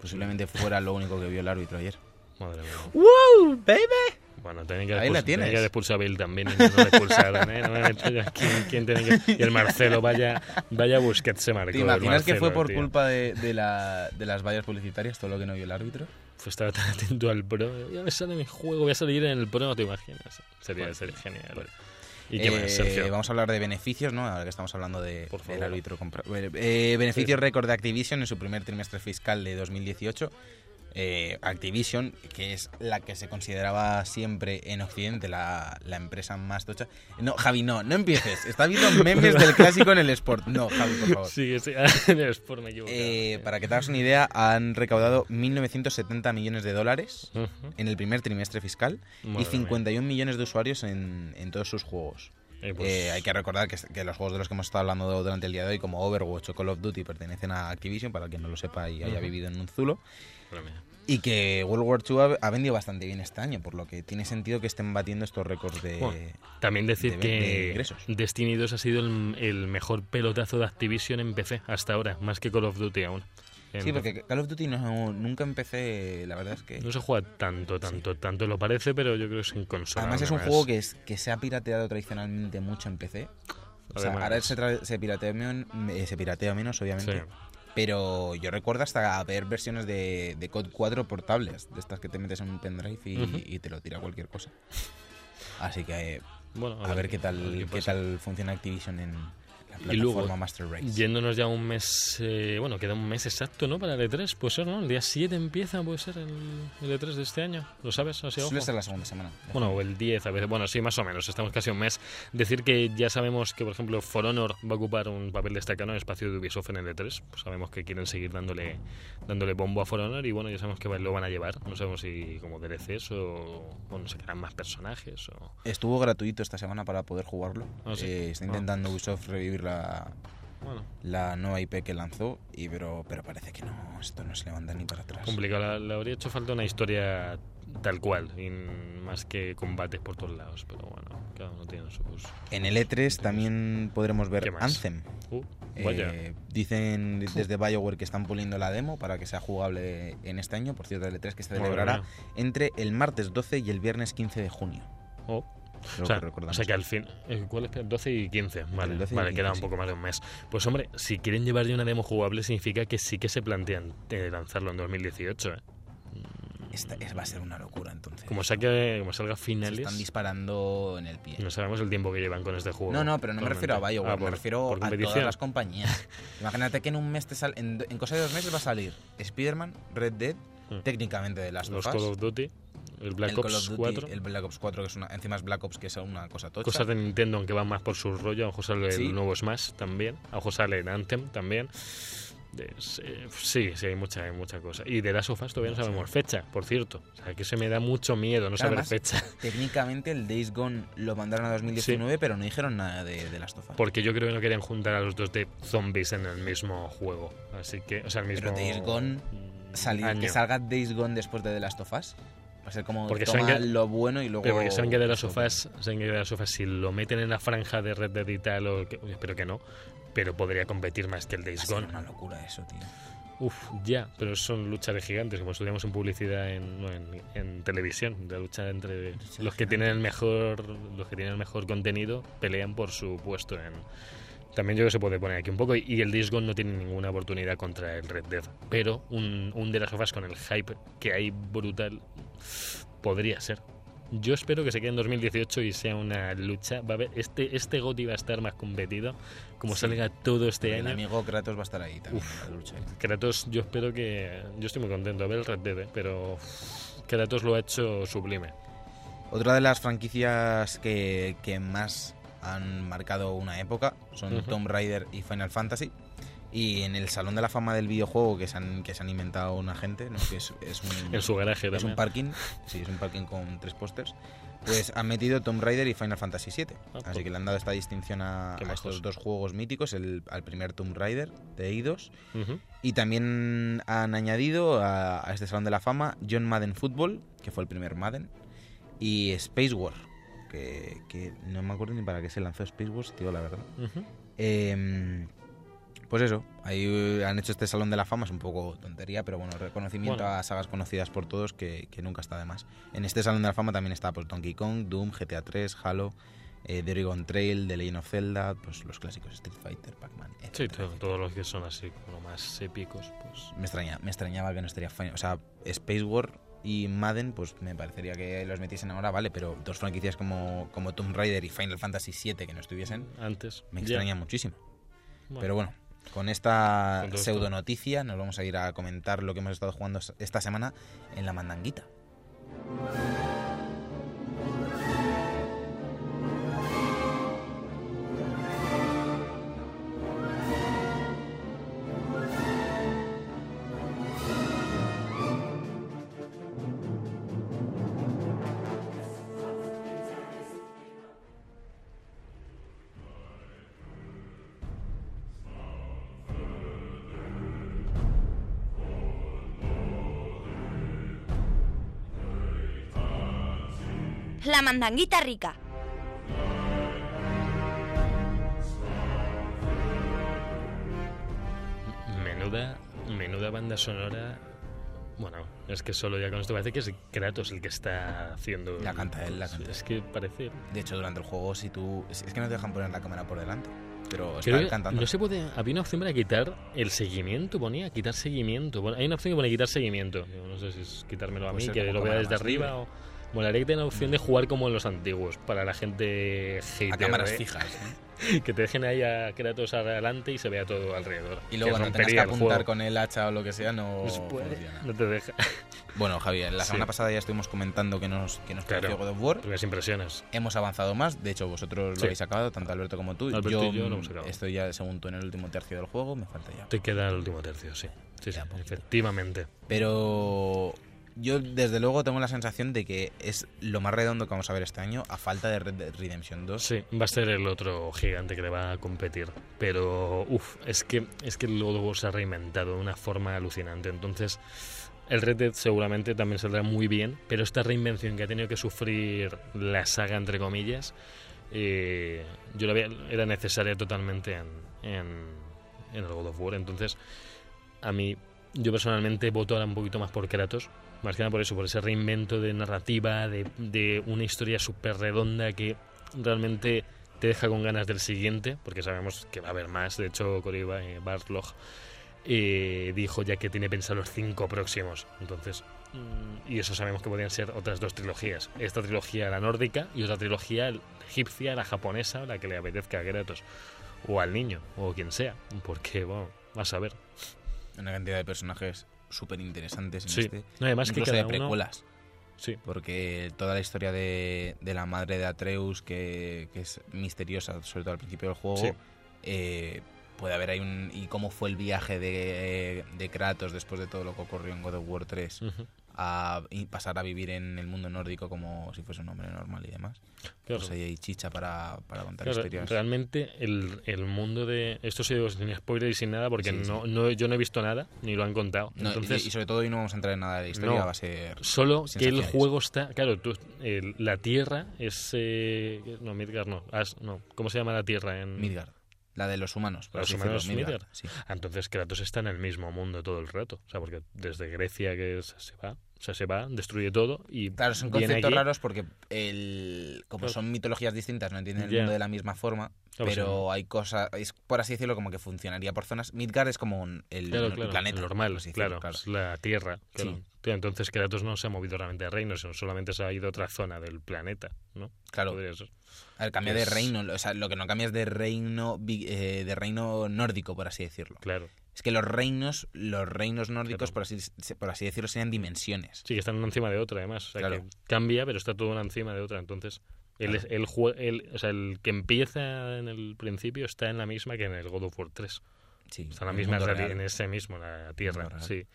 Posiblemente fuera lo único que vio el árbitro ayer. Madre mía. ¡Wow, baby! Bueno, tienen que Ahí expulsar- la tienes. que haber expulsado a Bale también y no lo expulsaron, ¿eh? No me meto yo. ¿Quién, quién tiene que- Y el Marcelo, vaya, vaya Busquets se marcó. ¿Te el imaginas que Marcelo, fue por tío. culpa de, de la, de las vallas publicitarias todo lo que no vio el árbitro? Pues estaba tan atento al pro. Ya me sale mi juego, voy a salir en el pro, no te imaginas. Sería, Joder. sería genial. ¿Y qué más, Eh? Vamos a hablar de beneficios, ¿no? Ahora que estamos hablando de, del árbitro. compra- Eh, beneficios récord de Activision en su primer trimestre fiscal de 2018. Eh, Activision, que es la que se consideraba siempre en Occidente la, la empresa más tocha. No, Javi, no, no empieces. Está viendo memes del clásico en el Sport. No, Javi, por favor. Sí, sí, en el Sport me he equivocado. Eh, para que te hagas una idea, han recaudado 1.970 millones de dólares en el primer trimestre fiscal y Madre 51 millones de usuarios en, en todos sus juegos. Eh, pues, Eh, hay que recordar que, que los juegos de los que hemos estado hablando durante el día de hoy, como Overwatch o Call of Duty, pertenecen a Activision, para quien no lo sepa y haya vivido en un zulo. Y que World War II ha, vendido bastante bien este año, por lo que tiene sentido que estén batiendo estos récords de... Bueno, También decir de- de que ingresos. Destiny 2 ha sido el, el mejor pelotazo de Activision en PC hasta ahora, más que Call of Duty aún. En Sí, porque Call of Duty no, nunca empecé, la verdad es que... No se juega tanto, tanto, tanto lo parece, pero yo creo que es en consola. Además es un juego que, es, que se ha pirateado tradicionalmente mucho en PC. O sea, ahora se, piratea eh, se piratea menos, obviamente. Sí. Pero yo recuerdo hasta ver versiones de, de COD 4 portables, de estas que te metes en un pendrive y, te lo tira cualquier cosa. Así que eh, Bueno, a, ver qué tal qué pasa. tal funciona Activision en la Y luego, plataforma Master Race. Yéndonos ya un mes, eh, bueno, queda un mes exacto, ¿no? Para el E3, puede ser, ¿no? El día 7 empieza, puede ser el, el E3 de este año, ¿lo sabes? Así, Suele ser la segunda semana. Bueno, o el 10 a veces, bueno, sí, más o menos, estamos casi un mes. Decir que ya sabemos que, por ejemplo, For Honor va a ocupar un papel destacado en el espacio de Ubisoft en el E3, pues sabemos que quieren seguir dándole dándole bombo a For Honor y bueno, ya sabemos que lo van a llevar, no sabemos si como DLCs o, o no sé, quedarán más personajes o... Estuvo gratuito esta semana para poder jugarlo. Ah, sí. Eh, está Ah. intentando Ubisoft revivir la, Bueno, la nueva IP que lanzó, y pero, pero parece que no, esto no se levanta ni para atrás. complicado, le, habría hecho falta una historia tal cual, más que combates por todos lados, pero bueno, cada uno tiene sus... En el E3 también podremos ¿Qué ver? Anthem. Uh. Eh, dicen desde BioWare que están puliendo la demo para que sea jugable en este año. Por cierto, el E3 que se celebrará entre el martes 12 y el viernes 15 de junio. Oh. O sea, que recordamos. o sea que al fin. eh, ¿Cuál es? 12 y 15. Vale, El 12 y vale 15, queda un sí. poco más de un mes. Pues hombre, si quieren llevar ya una demo jugable, significa que sí que se plantean eh, lanzarlo en 2018. ¿eh? Esta, es- va a ser una locura entonces. Como, saque, como salga se finales, están disparando en el pie. no sabemos el tiempo que llevan con este juego. No, no, pero no me refiero a. BioWare, Ah, por- me refiero a todas las compañías. Imagínate que en un mes te sal, en, en cosa de dos meses va a salir Spider-Man, Red Dead, Mm. técnicamente de las Los of Call of Duty, el Black el Call of Ops Duty, 4. el Black Ops 4, que es una, encima es Black Ops, que es una cosa tocha. Cosas de Nintendo, aunque van más por su rollo. A mejor sale Sí. el nuevo Smash también. A mejor sale el Anthem también. Sí, sí, hay mucha, hay mucha cosa. Y de las sofás todavía no sabemos fecha, por cierto. O sea, que se me da mucho miedo no saber Además, fecha. Técnicamente el Days Gone lo mandaron a 2019, pero no dijeron nada de, de las tofas. Porque yo creo que no querían juntar a los dos de zombies en el mismo juego. Así que, o sea, el mismo. Pero Days Gone, mm, Salir, que salga Days Gone después de The Last of Us. Como Porque toma lo bueno y luego... Pero porque saben que de las sofás, de las sofás, si lo meten en la franja de Red Dead y tal, o que- espero que no, pero podría competir más que el Days Gone. una locura eso, tío. Uf, ya, pero son luchas de gigantes, como estudiamos en publicidad en, no, en, en televisión, la lucha entre Lucha los de que tienen el mejor, los que tienen el mejor contenido pelean por su puesto en también yo creo que se puede poner aquí un poco y, el Gone no tiene ninguna oportunidad contra el Red Dead, pero un, un de las sofás con el hype que hay brutal podría ser. Yo espero que se quede en 2018 y sea una lucha. Va a haber, este, este va a estar más competido. Como Sí. salga todo este el año. amigo Kratos va a estar ahí también Uf. en la lucha. Kratos, yo espero que. Yo estoy muy contento de ver el Red Dead, ¿eh? pero Kratos lo ha hecho sublime. Otra de las franquicias que, que más han marcado una época son. Tomb Raider y Final Fantasy. Y en el Salón de la Fama del videojuego que se han, que se han inventado una gente, ¿no? que es, es un, En su garaje es un parking, sí, es un parking con tres pósters, pues han metido Tomb Raider y Final Fantasy VII. Ah, Así pues. que le han dado esta distinción a, estos dos juegos míticos, el, al primer Tomb Raider de Eidos. Ujú. Y también han añadido a, a este Salón de la Fama John Madden Football, que fue el primer Madden, y Space War, que, que no me acuerdo ni para qué se lanzó Space Wars, tío, la verdad. Eh, pues eso, ahí eh, han hecho este Salón de la Fama, es un poco tontería, pero bueno, reconocimiento Bueno. a sagas conocidas por todos que, que nunca está de más. En este Salón de la Fama también está pues, Donkey Kong, Doom, GTA 3, Halo, eh, The Oregon Trail, The Legend of Zelda, pues los clásicos Street Fighter, Pac-Man, Sí, todo- todos los que son así, como más épicos, pues. me, extraña, me extrañaba que no estaría Final- O sea, Space War y Madden, pues me parecería que los metiesen ahora, vale, pero dos franquicias como, como Tomb Raider y Final Fantasy VII que no estuviesen, Antes. me extraña muchísimo. Bueno, Pero bueno, con esta pseudo noticia nos vamos a ir a comentar lo que hemos estado jugando esta semana en la mandanguita. Mandanguita rica. Menuda, menuda banda sonora Bueno, es que solo ya con esto parece que es Kratos el que está haciendo. La canta él, la canta. Es que parece. De hecho, durante el juego, si tú. Es que no te dejan poner la cámara por delante. Pero Creo cantando. no se puede. Había una opción para quitar el seguimiento, ponía quitar seguimiento. Bueno, hay una opción que pone quitar seguimiento. Yo no sé si es quitármelo a mí, que lo vea desde arriba libre. o. Molaría que tenga la opción de jugar como en los antiguos, para la gente hater, a cámaras ¿eh? fijas. ¿eh? Que te dejen ahí a Kratos adelante y se vea todo alrededor. Y luego cuando tengas que el apuntar juego. con el hacha o lo que sea, no, puede, funciona. no te deja. Bueno, Javier, la Sí. semana pasada ya estuvimos comentando que nos, que nos Claro. pareció God of War. Porque las impresiones. Hemos avanzado más, de hecho vosotros Sí. lo habéis acabado, tanto Alberto como tú. Alberto yo y yo lo hemos acabado. estoy ya, según tú, en el último tercio del juego, me falta ya. Te queda el último tercio, sí. Sí, sí, efectivamente. Pero yo desde luego tengo la sensación de que es lo más redondo que vamos a ver este año, a falta de Red Dead Redemption 2. Sí, va a ser el otro gigante que le va a competir. Pero, uff, es que, es que War se ha reinventado de una forma alucinante. Entonces, el Red Dead seguramente también saldrá muy bien, pero esta reinvención que ha tenido que sufrir la saga, entre comillas, eh, yo la veía, era necesaria totalmente en, en, en el God of War. Entonces, a mí, yo personalmente voto ahora un poquito más por Kratos. Más que nada por eso, por ese reinvento de narrativa, de, de una historia súper redonda que realmente te deja con ganas del siguiente, porque sabemos que va a haber más. De hecho, Cory eh, Barlog eh, dijo ya que tiene pensado los cinco próximos. Entonces, mm, y eso sabemos que podrían ser otras dos trilogías. Esta trilogía, la nórdica, y otra trilogía, egipcia, la japonesa, la que le apetezca a Kratos. O al niño, o quien sea. Porque, bueno, vas a ver. Una cantidad de personajes súper interesantes en Sí. este. No, además que Incluso cada de uno... precuelas. Sí, Porque toda la historia de, de la madre de Atreus, que, que es misteriosa, sobre todo al principio del juego, Sí. eh, puede haber ahí un... Y cómo fue el viaje de, de Kratos después de todo lo que ocurrió en God of War 3 ujú. A pasar a vivir en el mundo nórdico como si fuese un hombre normal y demás. Claro. Pues ahí hay chicha para, para contar Claro, historias. realmente el, el mundo de... Esto sí digo sin spoiler y sin nada, porque Sí, no, sí. no, yo no he visto nada, ni lo han contado. No, Entonces, y, sobre todo hoy no vamos a entrar en nada de historia, No. va a ser... solo que el juego está... Claro, tú, el- la Tierra es... eh, no, Midgard no. As- no. ¿Cómo se llama la Tierra en...? Midgard. La de los humanos. por Los humanos decirlo, Midgard. Sí. Entonces Kratos está en el mismo mundo todo el rato. O sea, porque desde Grecia que se va, o sea, se va, destruye todo y Claro, son conceptos aquí. raros porque el, como Claro. son mitologías distintas, no entienden el mundo de la misma forma, Claro, pero sí. hay cosas, es por así decirlo, como que funcionaría por zonas. Midgard es como un- el, Claro, el claro, planeta. normal, así decirlo, claro, es la Tierra. claro. Sí. Entonces Kratos no se ha movido realmente de reino, sino solamente se ha ido a otra zona del planeta, ¿no? Claro, Podría ser. a ver, cambia de reino, o sea, lo que no cambia es de reino, eh, de reino nórdico, por así decirlo. Claro. Es que los reinos, los reinos nórdicos, Claro. por así, por así decirlo, serían dimensiones. Sí, que están una encima de otra, además. O sea, Claro. que cambia, pero está todo una encima de otra. Entonces, el, el, jue- el- o sea, el que empieza en el principio está en la misma que en el God of War 3. Sí, Está en la el misma en ese mismo, la Tierra. Sí.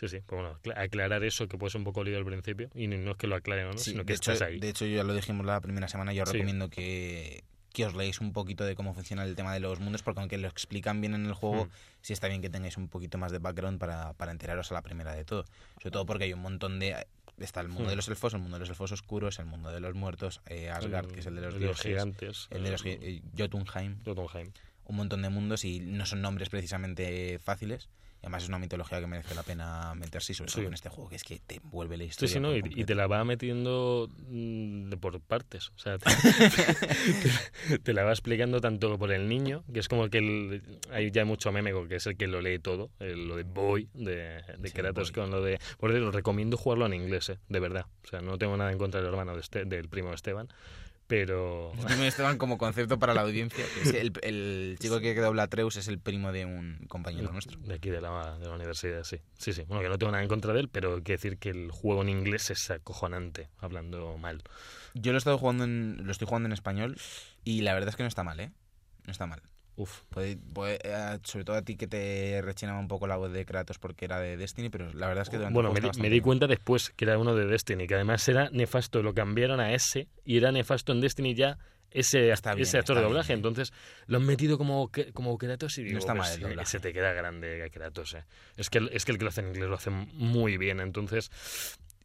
Sí, sí. Pues bueno, aclarar eso, que puede ser un poco lío al principio. Y no es que lo aclaren, ¿no? Sí, sino que de, hecho, estás ahí. de hecho, ya lo dijimos la primera semana. Yo Sí. recomiendo que, que os leáis un poquito de cómo funciona el tema de los mundos, porque aunque lo explican bien en el juego, Hmm. sí está bien que tengáis un poquito más de background para, para enteraros a la primera de todo. Sobre todo porque hay un montón de. Está el mundo Hmm. de los elfos, el mundo de los elfos oscuros, el mundo de los muertos, eh, Asgard, que es el de los dioses, gigantes. el de los eh, Jotunheim, Jotunheim. un montón de mundos y no son nombres precisamente fáciles. Además es una mitología que merece la pena meterse sobre todo Sí. con este juego, que es que te envuelve la Sí, historia. sí, ¿no? por Y, te la va metiendo mm, por partes. O sea, te, la va explicando tanto por el niño, que es como que el, hay ya mucho meme, que es el que lo lee todo, el- lo de Boy, de, de Sí, Kratos, Boy. con lo de... Por cierto, recomiendo jugarlo en inglés, ¿eh? de verdad. O sea, no tengo nada en contra del hermano de este- del primo Esteban, pero... Esteban como concepto para la audiencia. es el, el chico que dobla a Atreus es el primo de un compañero nuestro. De aquí de la, de la universidad, sí. Sí, sí. Bueno, que no tengo nada en contra de él, pero hay que decir que el juego en inglés es acojonante, hablando mal. Yo lo he estado jugando en, lo estoy jugando en español y la verdad es que no está mal, ¿eh? No está mal. Uf. Puede- puede- eh, sobre todo a ti que te rechinaba un poco la voz de Kratos porque era de Destiny, pero la verdad es que durante Bueno, el me, di- está me di cuenta después que era uno de Destiny, que además era nefasto, lo cambiaron a ese y era nefasto en Destiny ya ese, Está bien, ese actor está de doblaje. bien, ¿eh? entonces lo han metido como, como Kratos y digo, está mal pues, el doblaje. se te queda grande Kratos. eh. Es, que, el- es que el que lo hace en inglés lo hace muy bien, entonces...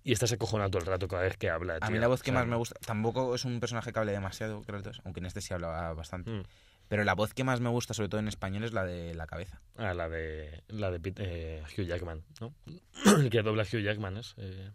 Y estás acojonado todo el rato cada vez que habla. A mí tío. la voz O que sea, más me gusta, tampoco es un personaje que hable demasiado, Kratos, aunque en este sí hablaba bastante. mm, Pero la voz que más me gusta, sobre todo en español, es la de la cabeza. Ah, la de, la de Pete- eh, Hugh Jackman, ¿no? que dobla Hugh Jackman es... eh,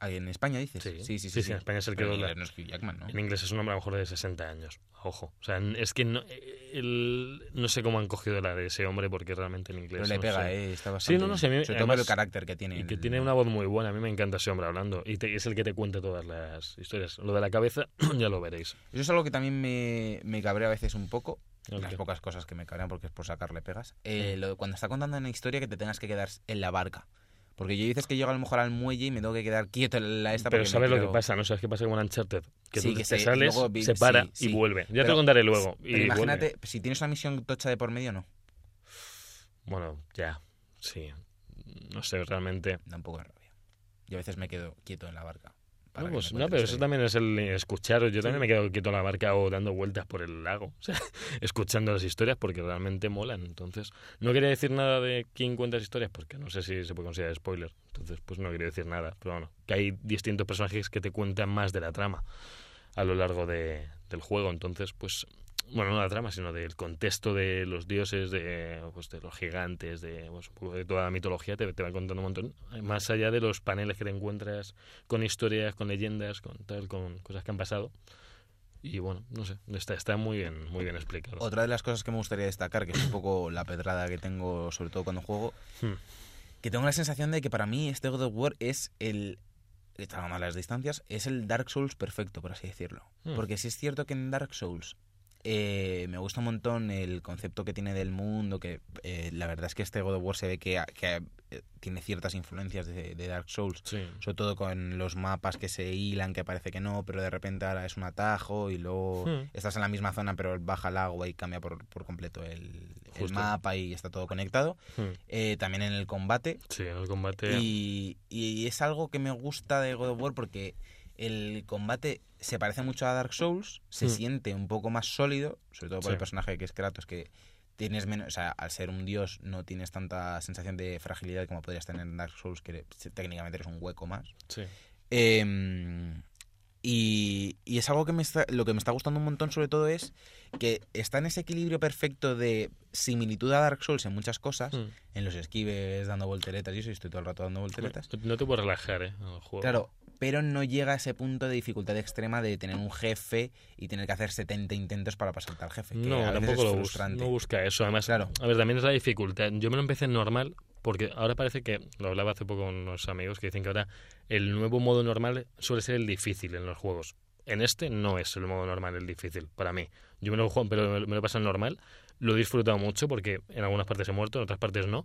¿En España dices? Sí. sí, sí. Sí, sí, en España es el que dobla. inglés no es Hugh Jackman, ¿no? En inglés es un hombre a lo mejor de 60 años. Ojo. O sea, es que no, eh, el- no sé cómo han cogido la de ese hombre porque realmente en inglés. Pero le no pega, sé. ¿eh? Está Sí, bastante no, no, sí, a mí- Sobre todo por el carácter que tiene. Y que el- tiene una voz muy buena. A mí me encanta ese hombre hablando. Y te- es el que te cuenta todas las historias. Lo de la cabeza ya lo veréis. Eso es algo que también me, me cabrea a veces un poco. ¿El Las pocas cosas que me cabrean porque es por sacarle pegas. Eh, lo cuando está contando una historia que te tengas que quedar en la barca. Porque yo dices que llego a lo mejor al muelle y me tengo que quedar quieto en la esta Pero ¿sabes lo que pasa? ¿No sabes qué pasa con Uncharted? Que Sí, tú que te se- sales, luego se para sí, y sí. vuelve. Ya te lo contaré luego. Pero y vuelve. imagínate, si tienes una misión tocha de por medio, no. Bueno, ya. Sí. No sé, realmente. Da un poco de rabia. Yo a veces me quedo quieto en la barca. No, pues, no, pero eso también es el escuchar. Yo también me quedo quieto la barca o dando vueltas por el lago, o sea, escuchando las historias porque realmente molan. Entonces, no quería decir nada de quién cuenta las historias porque no sé si se puede considerar spoiler. Entonces, pues no quería decir nada. Pero bueno, que hay distintos personajes que te cuentan más de la trama a lo largo de- del juego. Entonces, pues, bueno, no la trama, sino del contexto de los dioses, de, pues, de los gigantes, de, pues, de toda la mitología, te, te va contando un montón. Más allá de los paneles que te encuentras con historias, con leyendas, con tal, con cosas que han pasado. Y bueno, no sé, está, está muy bien, muy bien explicado. Otra de las cosas que me gustaría destacar, que es un poco la pedrada que tengo, sobre todo cuando juego, Hmm. que tengo la sensación de que para mí este God of War es el. Salvando las distancias, es el Dark Souls perfecto, por así decirlo. Hmm. Porque sí es cierto que en Dark Souls eh, me gusta un montón el concepto que tiene del mundo, que eh, la verdad es que este God of War se ve que, que, eh, tiene ciertas influencias de, de Dark Souls. Sí. Sobre todo con los mapas que se hilan, que parece que no, pero de repente ahora es un atajo y luego Hmm. estás en la misma zona, pero baja el agua y cambia por, por completo el, mapa y está todo conectado. Hmm. Eh, también en el combate. Sí, en el combate. Y, y es algo que me gusta de God of War porque el combate se parece mucho a Dark Souls, se Hmm. siente un poco más sólido, sobre todo por el personaje que es Kratos, que tienes menos, o sea, al ser un dios no tienes tanta sensación de fragilidad como podrías tener en Dark Souls, que técnicamente eres un hueco más. Sí. Eh, y, y es algo que me está, lo que me está gustando un montón sobre todo es que está en ese equilibrio perfecto de similitud a Dark Souls en muchas cosas, Hmm. en los esquives, dando volteretas, y eso, y estoy todo el rato dando volteretas. No te puedes relajar, ¿eh? En el juego. Claro, pero no llega a ese punto de dificultad extrema de tener un jefe y tener que hacer 70 intentos para pasarte al jefe. que No, a veces tampoco es lo no busca eso. Además, Claro. a ver, también es la dificultad. Yo me lo empecé en normal porque ahora parece que, lo hablaba hace poco con unos amigos que dicen que ahora el nuevo modo normal suele ser el difícil en los juegos. En este no es el modo normal el difícil, para mí. Yo me lo juego, pero me lo- me lo paso en normal. Lo he disfrutado mucho porque en algunas partes he muerto, en otras partes no.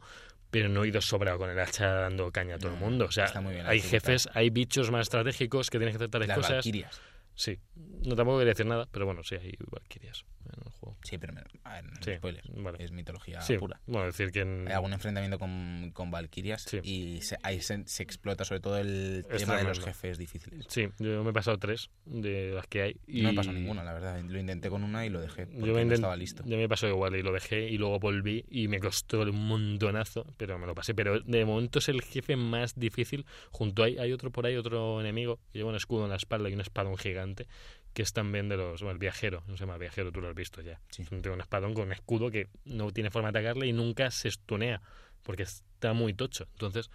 Pero no he ido sobrado con el hacha dando caña a todo el mundo. O sea, bien hay jefes, hay bichos más estratégicos que tienes que tratar de Las cosas. valquirias. Sí, no tampoco quería decir nada, pero bueno, sí, hay valquirias en el juego. Sí, pero me- a ver, no Sí, spoiler. vale. Es mitología Sí, pura. bueno, decir que en... Hay algún enfrentamiento con, con Valkyrias Sí. y se, ahí se, se explota sobre todo el Es tema de los jefes difíciles. Sí, yo me he pasado tres de las que hay. Y... No me pasó ninguna, la verdad. Lo intenté con una y lo dejé porque Yo me, no estaba listo. yo me pasó igual y lo dejé y luego volví y me costó un montonazo, pero me lo pasé. Pero de momento es el jefe más difícil. Junto hay, hay otro por ahí, otro enemigo, que lleva un escudo en la espalda y un espadón gigante, que es también de los... Bueno, el viajero, no se llama viajero, tú lo has visto ya. Sí. Es un espadón con un escudo que no tiene forma de atacarle y nunca se estunea, porque está muy tocho. Entonces,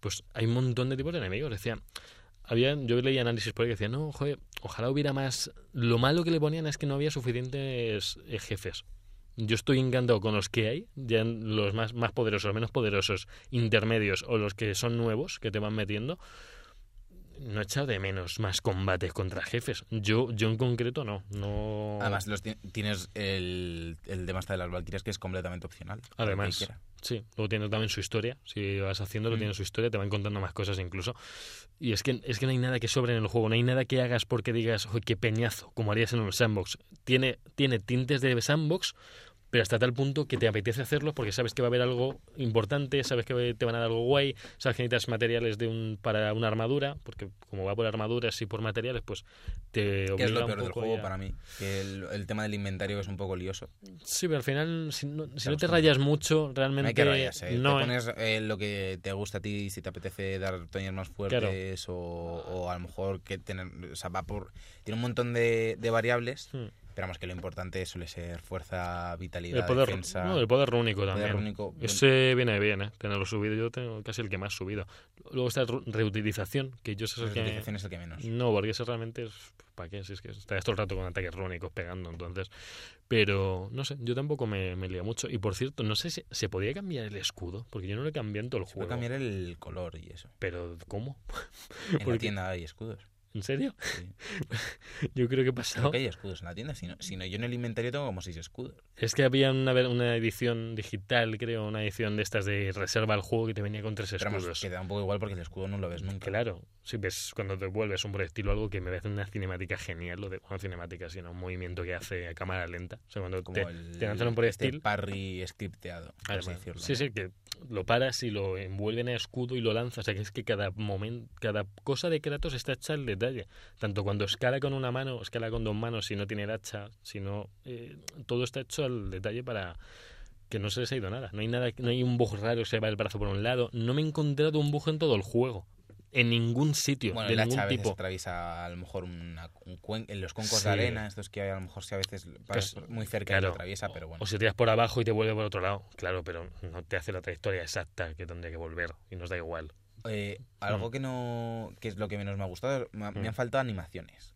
pues hay un montón de tipos de enemigos. Decía, había, yo leía análisis por ahí que decían, no, joder, ojalá hubiera más. Lo malo que le ponían es que no había suficientes eh, jefes. Yo estoy encantado con los que hay, ya los más, más poderosos, menos poderosos, intermedios o los que son nuevos que te van metiendo. No he echado de menos más combates contra jefes. Yo, yo en concreto no. no... Además, los ti- tienes el, el tema este de las Valkyrias que es completamente opcional. Además, sí, luego tiene también su historia. Si vas haciéndolo, Mm. tiene su historia, te van contando más cosas incluso. Y es que, es que no hay nada que sobre en el juego, no hay nada que hagas porque digas, ¡ay, qué peñazo! Como harías en un sandbox. Tiene, tiene tintes de sandbox, pero hasta tal punto que te apetece hacerlo porque sabes que va a haber algo importante, sabes que te van a dar algo guay, sabes que necesitas materiales de un, para una armadura, porque como va por armaduras y por materiales, pues te obliga Que es lo un peor del juego ya- para mí. Que el, el tema del inventario es un poco lioso. Sí, pero al final, si no, si no te rayas mucho, realmente No hay que rayarse. no, te ¿eh? pones eh, lo que te gusta a ti, si te apetece dar toñas más fuertes o, o a lo mejor que tener... O sea, va por... Tiene un montón de, de variables Hmm. Pero vamos, que lo importante suele ser fuerza, vitalidad, El poder, defensa. no, el poder rúnico poder también. rúnico. Ese viene bien, ¿eh? Tenerlo subido. Yo tengo casi el que más subido. Luego está reutilización, que yo sé que... es el que menos. No, porque ese realmente es... ¿Para qué? Si es que estás todo el rato con ataques rúnicos pegando, entonces... Pero, no sé, yo tampoco me, me lía mucho. Y por cierto, no sé si se podía cambiar el escudo, porque yo no lo cambié en todo el Se puede juego. cambiar el color y eso. Pero, ¿cómo? En la tienda hay escudos. ¿En serio? Sí. Yo creo que he Creo pasado... que hay escudos en la tienda. Si no, si no, yo en el inventario tengo como seis escudos. Es que había una, una edición digital, creo, una edición de estas de reserva al juego que te venía con tres Pero vamos, escudos. que te da un poco igual porque el escudo no lo ves nunca. Claro, si ves cuando te vuelves un proyectil o algo que me parece una cinemática genial, lo de, no cinemática, sino un movimiento que hace a cámara lenta. O sea, cuando Como te, el, te lanzan un proyectil, parry scripteado, por así además, decirlo. sí, sí, que lo paras y lo envuelven en escudo y lo lanzas. O sea, que es que cada momento, cada cosa de Kratos está hecha al detalle. Tanto cuando escala con una mano, escala con dos manos, si no tiene el hacha, si no, eh, todo está hecho al detalle para que no se les ha ido nada. No hay nada, no hay un bug raro, se va el brazo por un lado. No me he encontrado un bug en todo el juego. En ningún sitio, Bueno, de ningún a veces tipo. atraviesa a lo mejor una- un cuen- en los cuencos Sí. de arena, estos que hay, a lo mejor si a veces pasas Pues, muy cerca y lo atraviesa, pero bueno. O si tiras por abajo y te vuelve por otro lado. Claro, pero no te hace la trayectoria exacta que tendría que volver y nos da igual. Eh, algo Mm. que no que es lo que menos me ha gustado, me, me Mm. han faltado animaciones.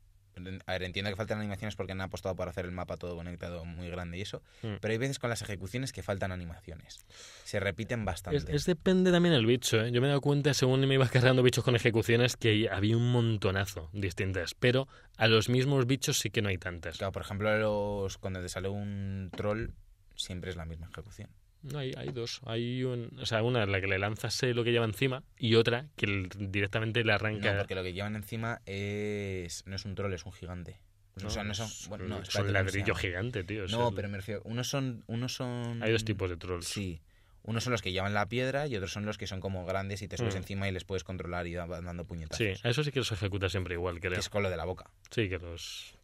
A ver, entiendo que faltan animaciones porque han apostado por hacer el mapa todo conectado muy grande y eso, Mm. pero hay veces con las ejecuciones que faltan animaciones. Se repiten bastante. Es, es depende también del bicho, ¿eh? Yo me he dado cuenta, según me ibas cargando bichos con ejecuciones, que había un montonazo distintas. Pero a los mismos bichos sí que no hay tantas. Claro, por ejemplo, los, cuando te sale un troll, siempre es la misma ejecución. No, hay, hay dos. Hay un, o sea, una en la que le lanzas lo que lleva encima y otra que directamente le arranca. No, porque lo que llevan encima es no es un troll, es un gigante. o sea, no son, bueno, no, es espérate, un ¿cómo se ladrillo gigante, tío. No, pero me refiero, unos son, unos son... Hay dos tipos de trolls. Sí. Unos son los que llevan la piedra y otros son los que son como grandes y te subes Mm. encima y les puedes controlar y van dando puñetazos. Sí, a eso sí que los ejecuta siempre igual, Que creo. es con lo de la boca. Sí, que los...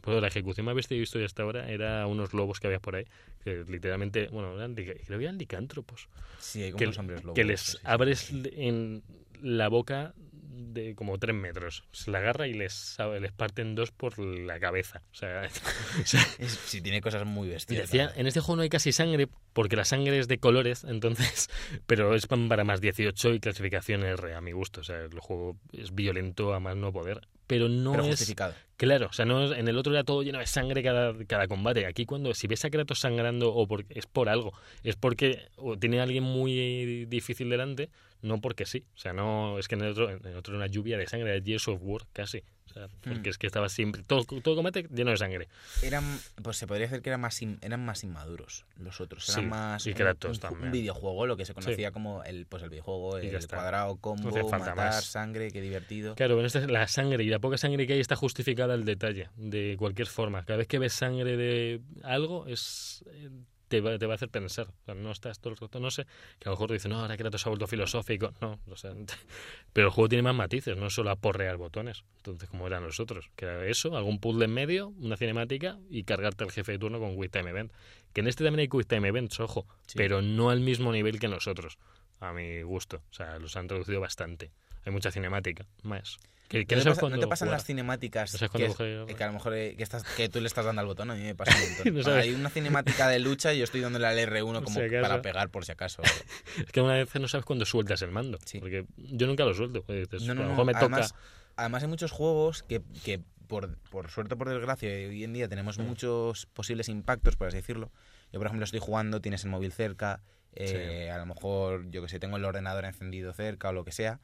Pues la ejecución más bestia que he visto ya hasta ahora era unos lobos que había por ahí, que literalmente, bueno, eran, creo que eran licántropos, Sí, hay como que, unos hombres lobos. que les sí, sí. abres en la boca de como tres metros, se la agarra y les, les parte en dos por la cabeza. O sea, o sea, sí, tiene cosas muy bestias. decía, en este juego no hay casi sangre porque la sangre es de colores, entonces, pero es para más 18 y clasificación R a mi gusto. O sea, el juego es violento a más no poder, pero no Pero es justificado. Claro, o sea, no es- en el otro era todo lleno de sangre cada, cada combate. Aquí cuando si ves a Kratos sangrando o por, es por algo, es porque o tiene a alguien muy difícil delante, no porque sí. O sea, no es que en el otro, en el otro era una lluvia de sangre, de Gears of War casi. O sea, porque Hmm. es que estaba siempre todo, todo combate lleno de sangre. Eran, pues se podría decir que eran más, in- eran más inmaduros los otros. Eran Sí, más y Kratos un, también. un videojuego, lo que se conocía como el, pues el videojuego, el está. cuadrado, combo, falta matar, más. sangre, qué divertido. Claro, pero esta, la sangre y la poca sangre que hay está justificada al detalle, de cualquier forma. Cada vez que ves sangre de algo, es eh, te va, te va a hacer pensar. O sea, no estás todo el rato, no sé, que a lo mejor dice, no, ahora Kratos se ha vuelto filosófico. No, o sea, pero el juego tiene más matices, no es solo aporrear botones. Entonces, como eran nosotros, que era eso, algún puzzle en medio, una cinemática y cargarte al jefe de turno con Quick Time Event. Que en este también hay Quick Time Events, ojo, Sí. pero no al mismo nivel que nosotros, a mi gusto. O sea, los han traducido bastante. Hay mucha cinemática, más. Que, que ¿No, no te sabes pasa- no te pasan jugar. las cinemáticas que, coger- a lo mejor eh, que, estás, que tú le estás dando al botón? A mí me pasa un montón. No. Hay una cinemática de lucha y yo estoy dándole al R1 como si para pegar por si acaso. Es que una vez no sabes cuándo sueltas el mando. Sí. Porque yo nunca lo suelto. dices, No, no, a lo mejor me Además, toca. además hay muchos juegos que, que por, por suerte o por desgracia hoy en día tenemos Mm. muchos posibles impactos, por así decirlo. Yo, por ejemplo, estoy jugando, tienes el móvil cerca, eh, a lo mejor, yo que sé, tengo el ordenador encendido cerca o lo que sea.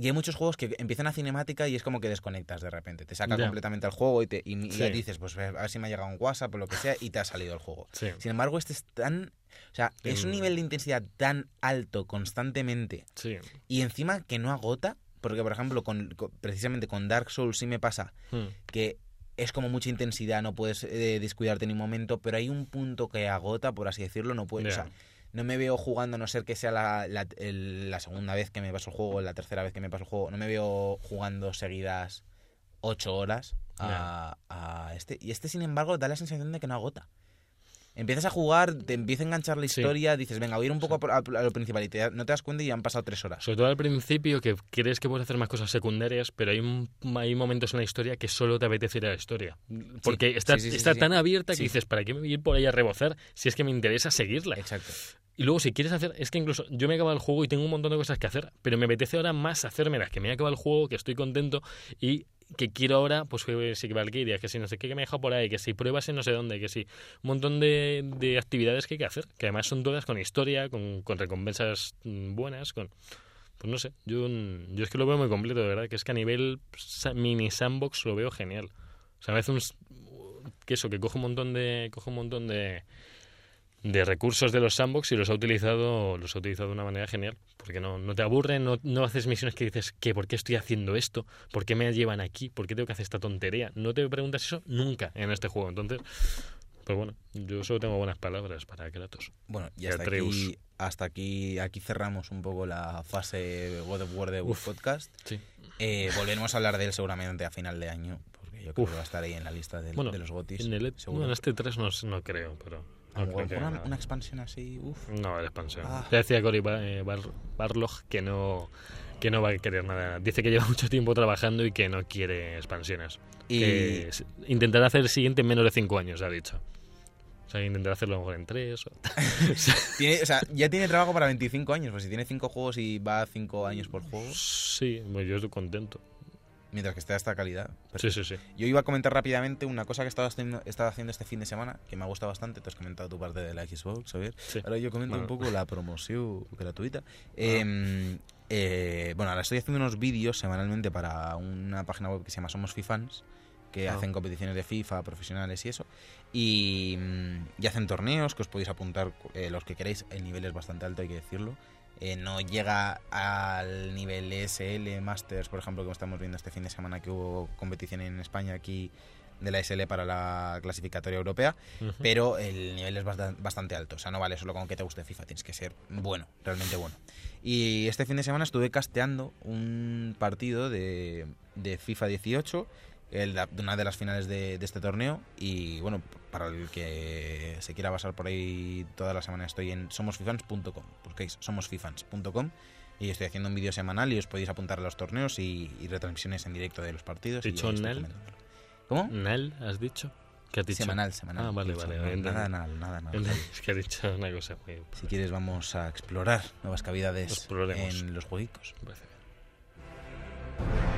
Y hay muchos juegos que empiezan a cinemática y es como que desconectas de repente. Te saca Ya. completamente el juego y, te, y, y ya Sí. dices, pues a ver si me ha llegado un WhatsApp o lo que sea y te ha salido el juego. Sí. Sin embargo, este es tan... O sea, es un nivel de intensidad tan alto constantemente Sí. y encima que no agota, porque por ejemplo, con, con- precisamente con Dark Souls sí me pasa Mm. que es como mucha intensidad, no puedes eh, descuidarte ni un momento, pero hay un punto que agota, por así decirlo, no puedes, o Ya. sea, no me veo jugando, a no ser que sea la, la, el- la segunda vez que me paso el juego, la tercera vez que me paso el juego, no me veo jugando seguidas ocho horas a, a este. Y este, sin embargo, da la sensación de que no agota. Empiezas a jugar, te empieza a enganchar la Sí. historia, dices, venga, voy a ir un poco a, a lo principal y te- no te das cuenta y ya han pasado tres horas. Sobre todo al principio que crees que puedes hacer más cosas secundarias, pero hay, un- hay momentos en la historia que solo te apetece ir a la historia. Porque está, sí, está tan abierta que dices, ¿para qué me voy a ir por ahí a rebozar si es que me interesa seguirla? Exacto. Y luego si quieres hacer, es que incluso yo me he acabado el juego y tengo un montón de cosas que hacer, pero me apetece ahora más hacérmelas, que me he acabado el juego, que estoy contento y que quiero ahora, pues que si Valkyria, que si no sé qué, que me he dejado por ahí, que si pruebas en no sé dónde, que si un montón de, de actividades que hay que hacer, que además son todas con historia, con, con recompensas mm, buenas, con... Pues no sé, yo, mm, yo es que lo veo muy completo, de verdad, que es que a nivel mini sandbox lo veo genial. O sea, me hace un... que eso, que coge un montón de... Coge un montón de de recursos de los sandbox y los ha utilizado los ha utilizado de una manera genial porque no, no te aburre no, no haces misiones que dices que por qué estoy haciendo esto por qué me llevan aquí por qué tengo que hacer esta tontería no te preguntas eso nunca en este juego entonces pues bueno yo solo tengo buenas palabras para Kratos Bueno, y hasta aquí, hasta aquí, aquí cerramos un poco la fase God of War de Uf. Podcast. sí Eh, volveremos a hablar de él seguramente a final de año, porque yo creo Uf. que va a estar ahí en la lista del- bueno de los gotis. en, el, seguro. bueno, en este 3 no, no creo pero Una, expansión así, uff. No, la expansión. Ah. Ya decía Cory eh, Bar- Barlog que no, que no va a querer nada. Dice que lleva mucho tiempo trabajando y que no quiere expansiones. Y Que intentará hacer el siguiente en menos de 5 años, ha dicho. O sea, intentará hacerlo a lo mejor en 3. tiene, o sea, ya tiene trabajo para 25 años, pues si tiene 5 juegos y va 5 años por juego, Sí, pues yo estoy contento. Mientras que esté a esta calidad. Sí, sí, sí. Yo iba a comentar rápidamente una cosa que estaba haciendo, estaba haciendo este fin de semana, que me ha gustado bastante. Tú has comentado tu parte de la Xbox, Javier. Sí. Ahora yo comento un Bueno. poco la promoción gratuita. Eh, eh, bueno, ahora estoy haciendo unos vídeos semanalmente para una página web que se llama Somos Fifans, que Ah. hacen competiciones de FIFA profesionales y eso. Y, mm, y hacen torneos que os podéis apuntar eh, los que queréis. El nivel es bastante alto, hay que decirlo. Eh, no llega al nivel SL Masters, por ejemplo, que estamos viendo este fin de semana que hubo competición en España aquí de la SL para la clasificatoria europea, pero el nivel es bastan- bastante alto. O sea, no vale solo con que te guste FIFA, tienes que ser bueno, realmente bueno. Y este fin de semana estuve casteando un partido de, de FIFA 18, el, una de las finales de, de este torneo. Y bueno, para el que se quiera basar por ahí toda la semana, estoy en somosfifans.com. Busquéis somosfifans.com. Y estoy haciendo un vídeo semanal y os podéis apuntar a los torneos y, y retransmisiones en directo de los partidos. y ¿Dicho estoy Nel? ¿Cómo? ¿Nel has dicho? ¿Qué has dicho? Semanal, semanal. Ah, vale, vale, vale, Nada, nada, nada, nada. Es que ha dicho una cosa muy... Si quieres vamos a explorar nuevas cavidades en los jueguicos. me parece bien.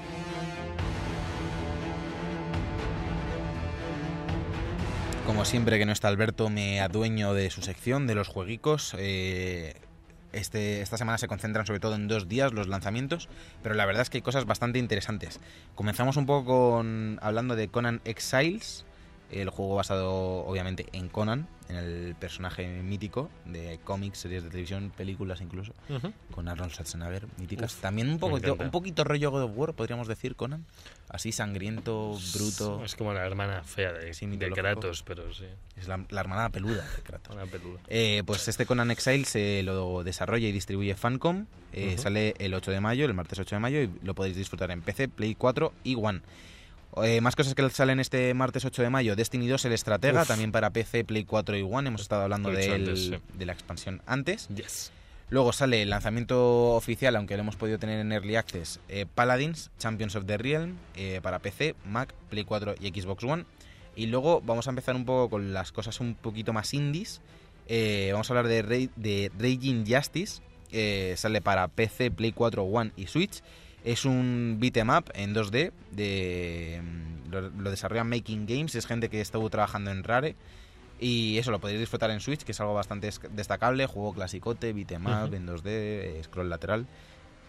Como siempre que no está Alberto, me adueño de su sección, de los jueguicos. Eh, este, esta semana se concentran sobre todo en dos días los lanzamientos, pero la verdad es que hay cosas bastante interesantes. Comenzamos un poco con hablando de Conan Exiles, el juego basado obviamente en Conan, en el personaje mítico de cómics, series de televisión, películas incluso, con Arnold Schwarzenegger, míticas. Uf, También un encanta. un poquito rollo God of War, podríamos decir, Conan. Así sangriento, bruto. Es como la hermana fea de, Sí, de mitológico. Kratos, pero sí. Es la, la hermana peluda de Kratos. Peluda. Eh, pues este Conan Exile se lo desarrolla y distribuye Fancom. Eh. Sale el 8 de mayo, el martes 8 de mayo, y lo podéis disfrutar en PC, Play 4 y One. Eh, más cosas que salen este martes 8 de mayo. Destiny 2, el estratega, Uf. también para PC, Play 4 y One. Hemos estado hablando de, sí. la expansión antes. Yes. Luego sale el lanzamiento oficial, aunque lo hemos podido tener en Early Access, eh, Paladins, Champions of the Realm, eh, para PC, Mac, Play 4 y Xbox One. Y luego vamos a empezar un poco con las cosas un poquito más indies. Vamos a hablar de, de Raging Justice, sale para PC, Play 4, One y Switch. Es un beat'em up en 2D, de, lo, lo desarrolla Making Games, es gente que estuvo trabajando en Rare. Y eso lo podéis disfrutar en Switch, que es algo bastante es- destacable. Juego clasicote, beat'em up, en 2D, eh, scroll lateral.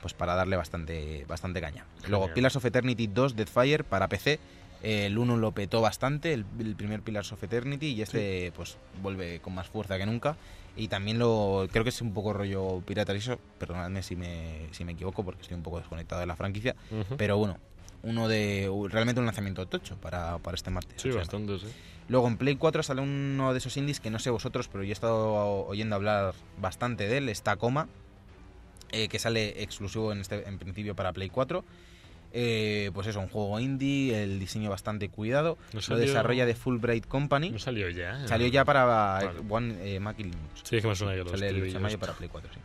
pues para darle bastante, bastante caña. Luego, Pillars of Eternity 2 Deathfire para PC. El 1 lo petó bastante, el, primer Pillars of Eternity, y este pues vuelve con más fuerza que nunca. Y también lo creo que es un poco rollo pirata eso, perdonadme si me, si me equivoco porque estoy un poco desconectado de la franquicia. Pero bueno, uno de realmente un lanzamiento tocho para, para este martes. Sí, bastante, sí. Luego en Play 4 sale uno de esos indies que no sé vosotros, pero yo he estado oyendo hablar bastante de él, está Coma, eh, que sale exclusivo en, este, en principio para Play 4. Eh, pues eso, un juego indie, el diseño bastante cuidado. lo desarrolla de Fulbright Company. No salió ya. Salió ya para One eh, Mac y Linux. Sí, es que me suena que lo Sale el mayo para Play 4, sí.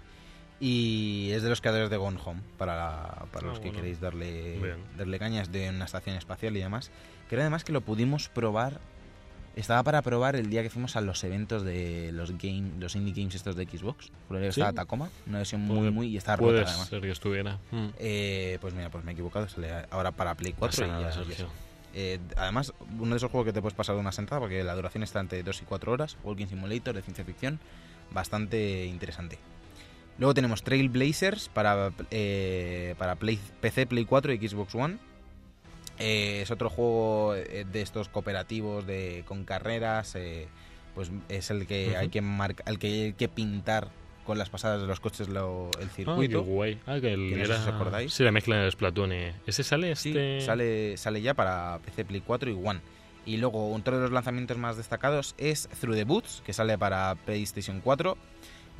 Y es de los creadores de Gone Home, para, para ah, los que queréis darle, darle cañas de una estación espacial y demás. Creo además que lo pudimos probar estaba para probar el día que fuimos a los eventos de los game, los indie games estos de Xbox. Por estaba Tacoma, una versión muy, muy... y estaba rota además. ser que estuviera. Mm. Eh, pues mira, pues me he equivocado, sale ahora para Play 4 y ya, eh, además, uno de esos juegos que te puedes pasar de una sentada porque la duración está entre 2 y 4 horas. Walking Simulator de ciencia ficción, bastante interesante. Luego tenemos Trailblazers para, eh, para PC, Play 4 y Xbox One. Eh, es otro juego eh, de estos cooperativos de con carreras. Eh, pues es el que hay que marcar, el que hay que pintar con las pasadas de los coches lo, el circuito. Ah, qué guay. Ah, que el era... os acordáis. Sí, la mezcla de Splatoon. ¿Ese sale este? Sí, sale, sale ya para PC, Play 4 y One. Y luego otro de los lanzamientos más destacados es Through the Boots, que sale para PlayStation 4.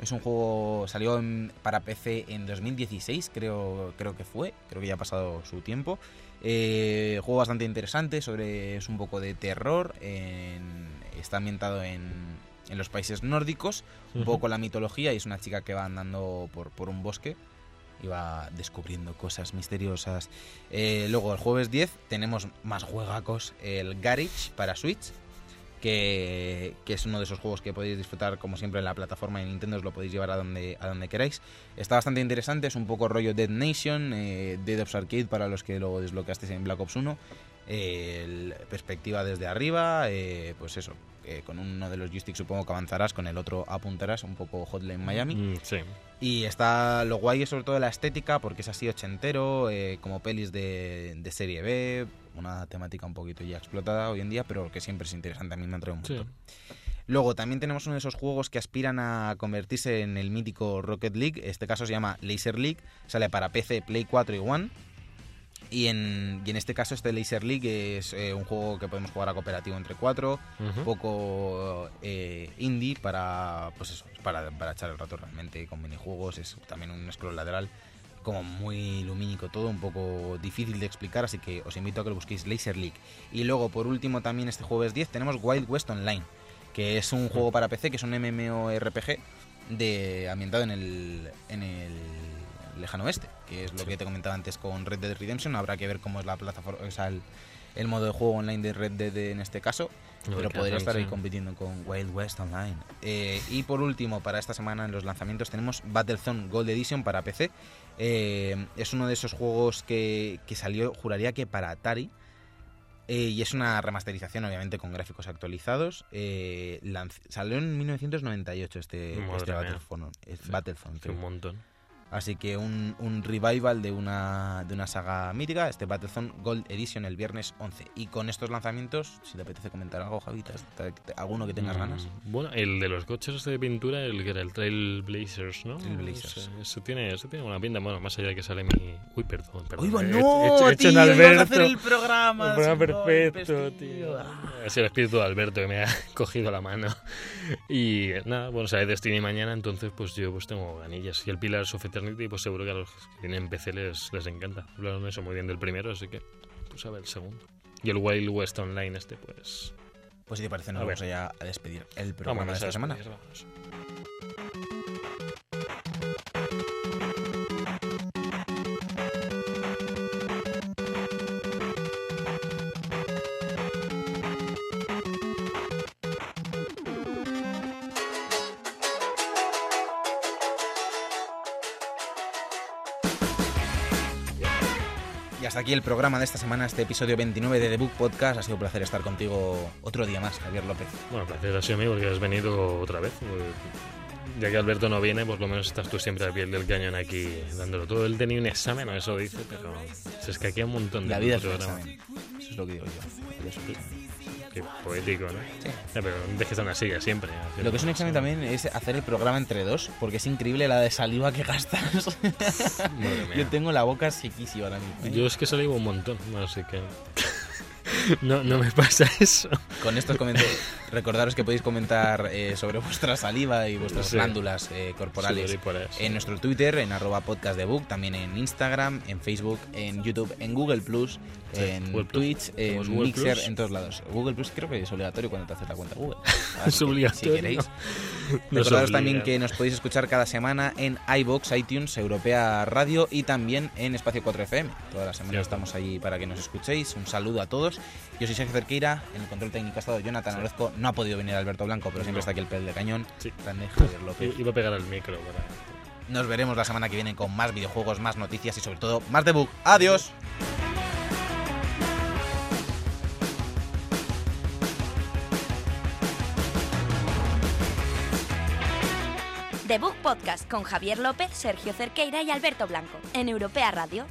Es un juego, salió para PC en 2016, creo, creo que fue, creo que ya ha pasado su tiempo. Eh, juego bastante interesante, sobre es un poco de terror, está ambientado en, en, los países nórdicos, un poco la mitología, y es una chica que va andando por, por un bosque y va descubriendo cosas misteriosas. Eh, luego el jueves 10 tenemos más juegacos, el Garage para Switch, que, es uno de esos juegos que podéis disfrutar como siempre en la plataforma de Nintendo, os lo podéis llevar a donde, a donde queráis. Está bastante interesante, es un poco rollo Dead Nation, eh, Dead Ops Arcade para los que lo desbloqueasteis en Black Ops 1. Eh, perspectiva desde arriba, eh, pues eso, con uno de los joysticks supongo que avanzarás, con el otro apuntarás, un poco Hotline Miami. Mm, sí. Y está lo guay sobre todo la estética, porque es así ochentero, como pelis de, de serie B, una temática un poquito ya explotada hoy en día, pero que siempre es interesante, a mí me ha traído un Luego también tenemos uno de esos juegos que aspiran a convertirse en el mítico Rocket League, este caso se llama Laser League, sale para PC, Play 4 y One. Y en, y en este caso este Laser League es eh, un juego que podemos jugar a cooperativo entre cuatro, un poco eh, indie para pues eso, para, para echar el rato realmente con minijuegos, es también un scroll lateral como muy lumínico todo, un poco difícil de explicar, así que os invito a que lo busquéis Laser League. Y luego, por último, también este jueves 10 tenemos Wild West Online, que es un juego para PC, que es un MMORPG de, ambientado en el, en el lejano oeste, que es lo que te comentaba antes con Red Dead Redemption. Habrá que ver cómo es la plataforma, o sea, el, modo de juego online de Red Dead en este caso, pero podría estar ahí compitiendo con Wild West Online. Eh, y por último, para esta semana en los lanzamientos tenemos Battlezone Gold Edition para PC, eh, es uno de esos juegos que, salió, juraría que para Atari. Eh, y es una remasterización, obviamente, con gráficos actualizados. Salió en 1998 este, este Battlefront. un montón. Así que un, un, revival de una, de una saga mítica, este Battlezone Gold Edition el viernes 11. Y con estos lanzamientos, si te apetece comentar algo, Javita, alguno que tengas mm, ganas. Bueno, el de los coches de pintura, el que era el Trailblazers, ¿no? Trailblazers. Eso, tiene, eso tiene una pinta, bueno, más allá de que sale mi... Uy, perdón, perdón. Uy, no, hecho, tío, Alberto. a hacer el programa. El programa perfecto, tío. Es el espíritu de Alberto que me ha cogido la mano. Y nada, bueno, sale Destiny mañana, entonces pues yo pues tengo ganillas. Y el Pilar Sofet y pues seguro que a los que tienen PC les, les encanta. Hablaron eso muy bien del primero, así que pues a ver el segundo. Y el Wild West Online este, pues... Pues si te parece, nos vamos ya a despedir el programa de esta semana. hasta aquí el programa de esta semana, este episodio 29 de The Book Podcast. Ha sido un placer estar contigo otro día más, Javier López. Bueno, placer ha sido mío porque has venido otra vez. ya que Alberto no viene, por lo menos estás tú siempre a pie del cañón aquí dándolo todo. Él tenía un examen, eso dice, pero se escaquea un montón de La vida es un examen. Eso es lo que digo yo. Qué poético, ¿no? Sí. Ya, pero dejes una silla siempre. Lo que es un examen también es hacer el programa entre dos, porque es increíble la de saliva que gastas. Madre mía. Yo tengo la boca sequísima ahora mismo. ¿eh? Yo es que salivo un montón, así que. No, no me pasa eso. Con estos comentarios, recordaros que podéis comentar eh, sobre vuestra saliva y vuestras Sí. glándulas eh, corporales en nuestro Twitter, en arroba podcastdebook, también en Instagram, en Facebook, en YouTube, en Google Plus, Sí, en Google Plus. Twitch, en Google Mixer, Plus. en todos lados. Google Plus creo que es obligatorio cuando te haces la cuenta Google. Es que, obligatorio. Si queréis. Recordaros también que nos podéis escuchar cada semana en iBox, iTunes, Europea Radio y también en Espacio 4FM. Toda la semana estamos ahí para que nos escuchéis. Un saludo a todos. Yo soy Sergio Cerqueira, en el control técnico ha estado Jonathan Sí. Orozco. No ha podido venir Alberto Blanco, pero siempre No. está aquí el pel de cañón. Sí. Grande Javier López. Iba a pegar al micro para. Nos veremos la semana que viene con más videojuegos, más noticias y sobre todo más debug. ¡Adiós! The Book Podcast con Javier López, Sergio Cerqueira y Alberto Blanco en Europea Radio.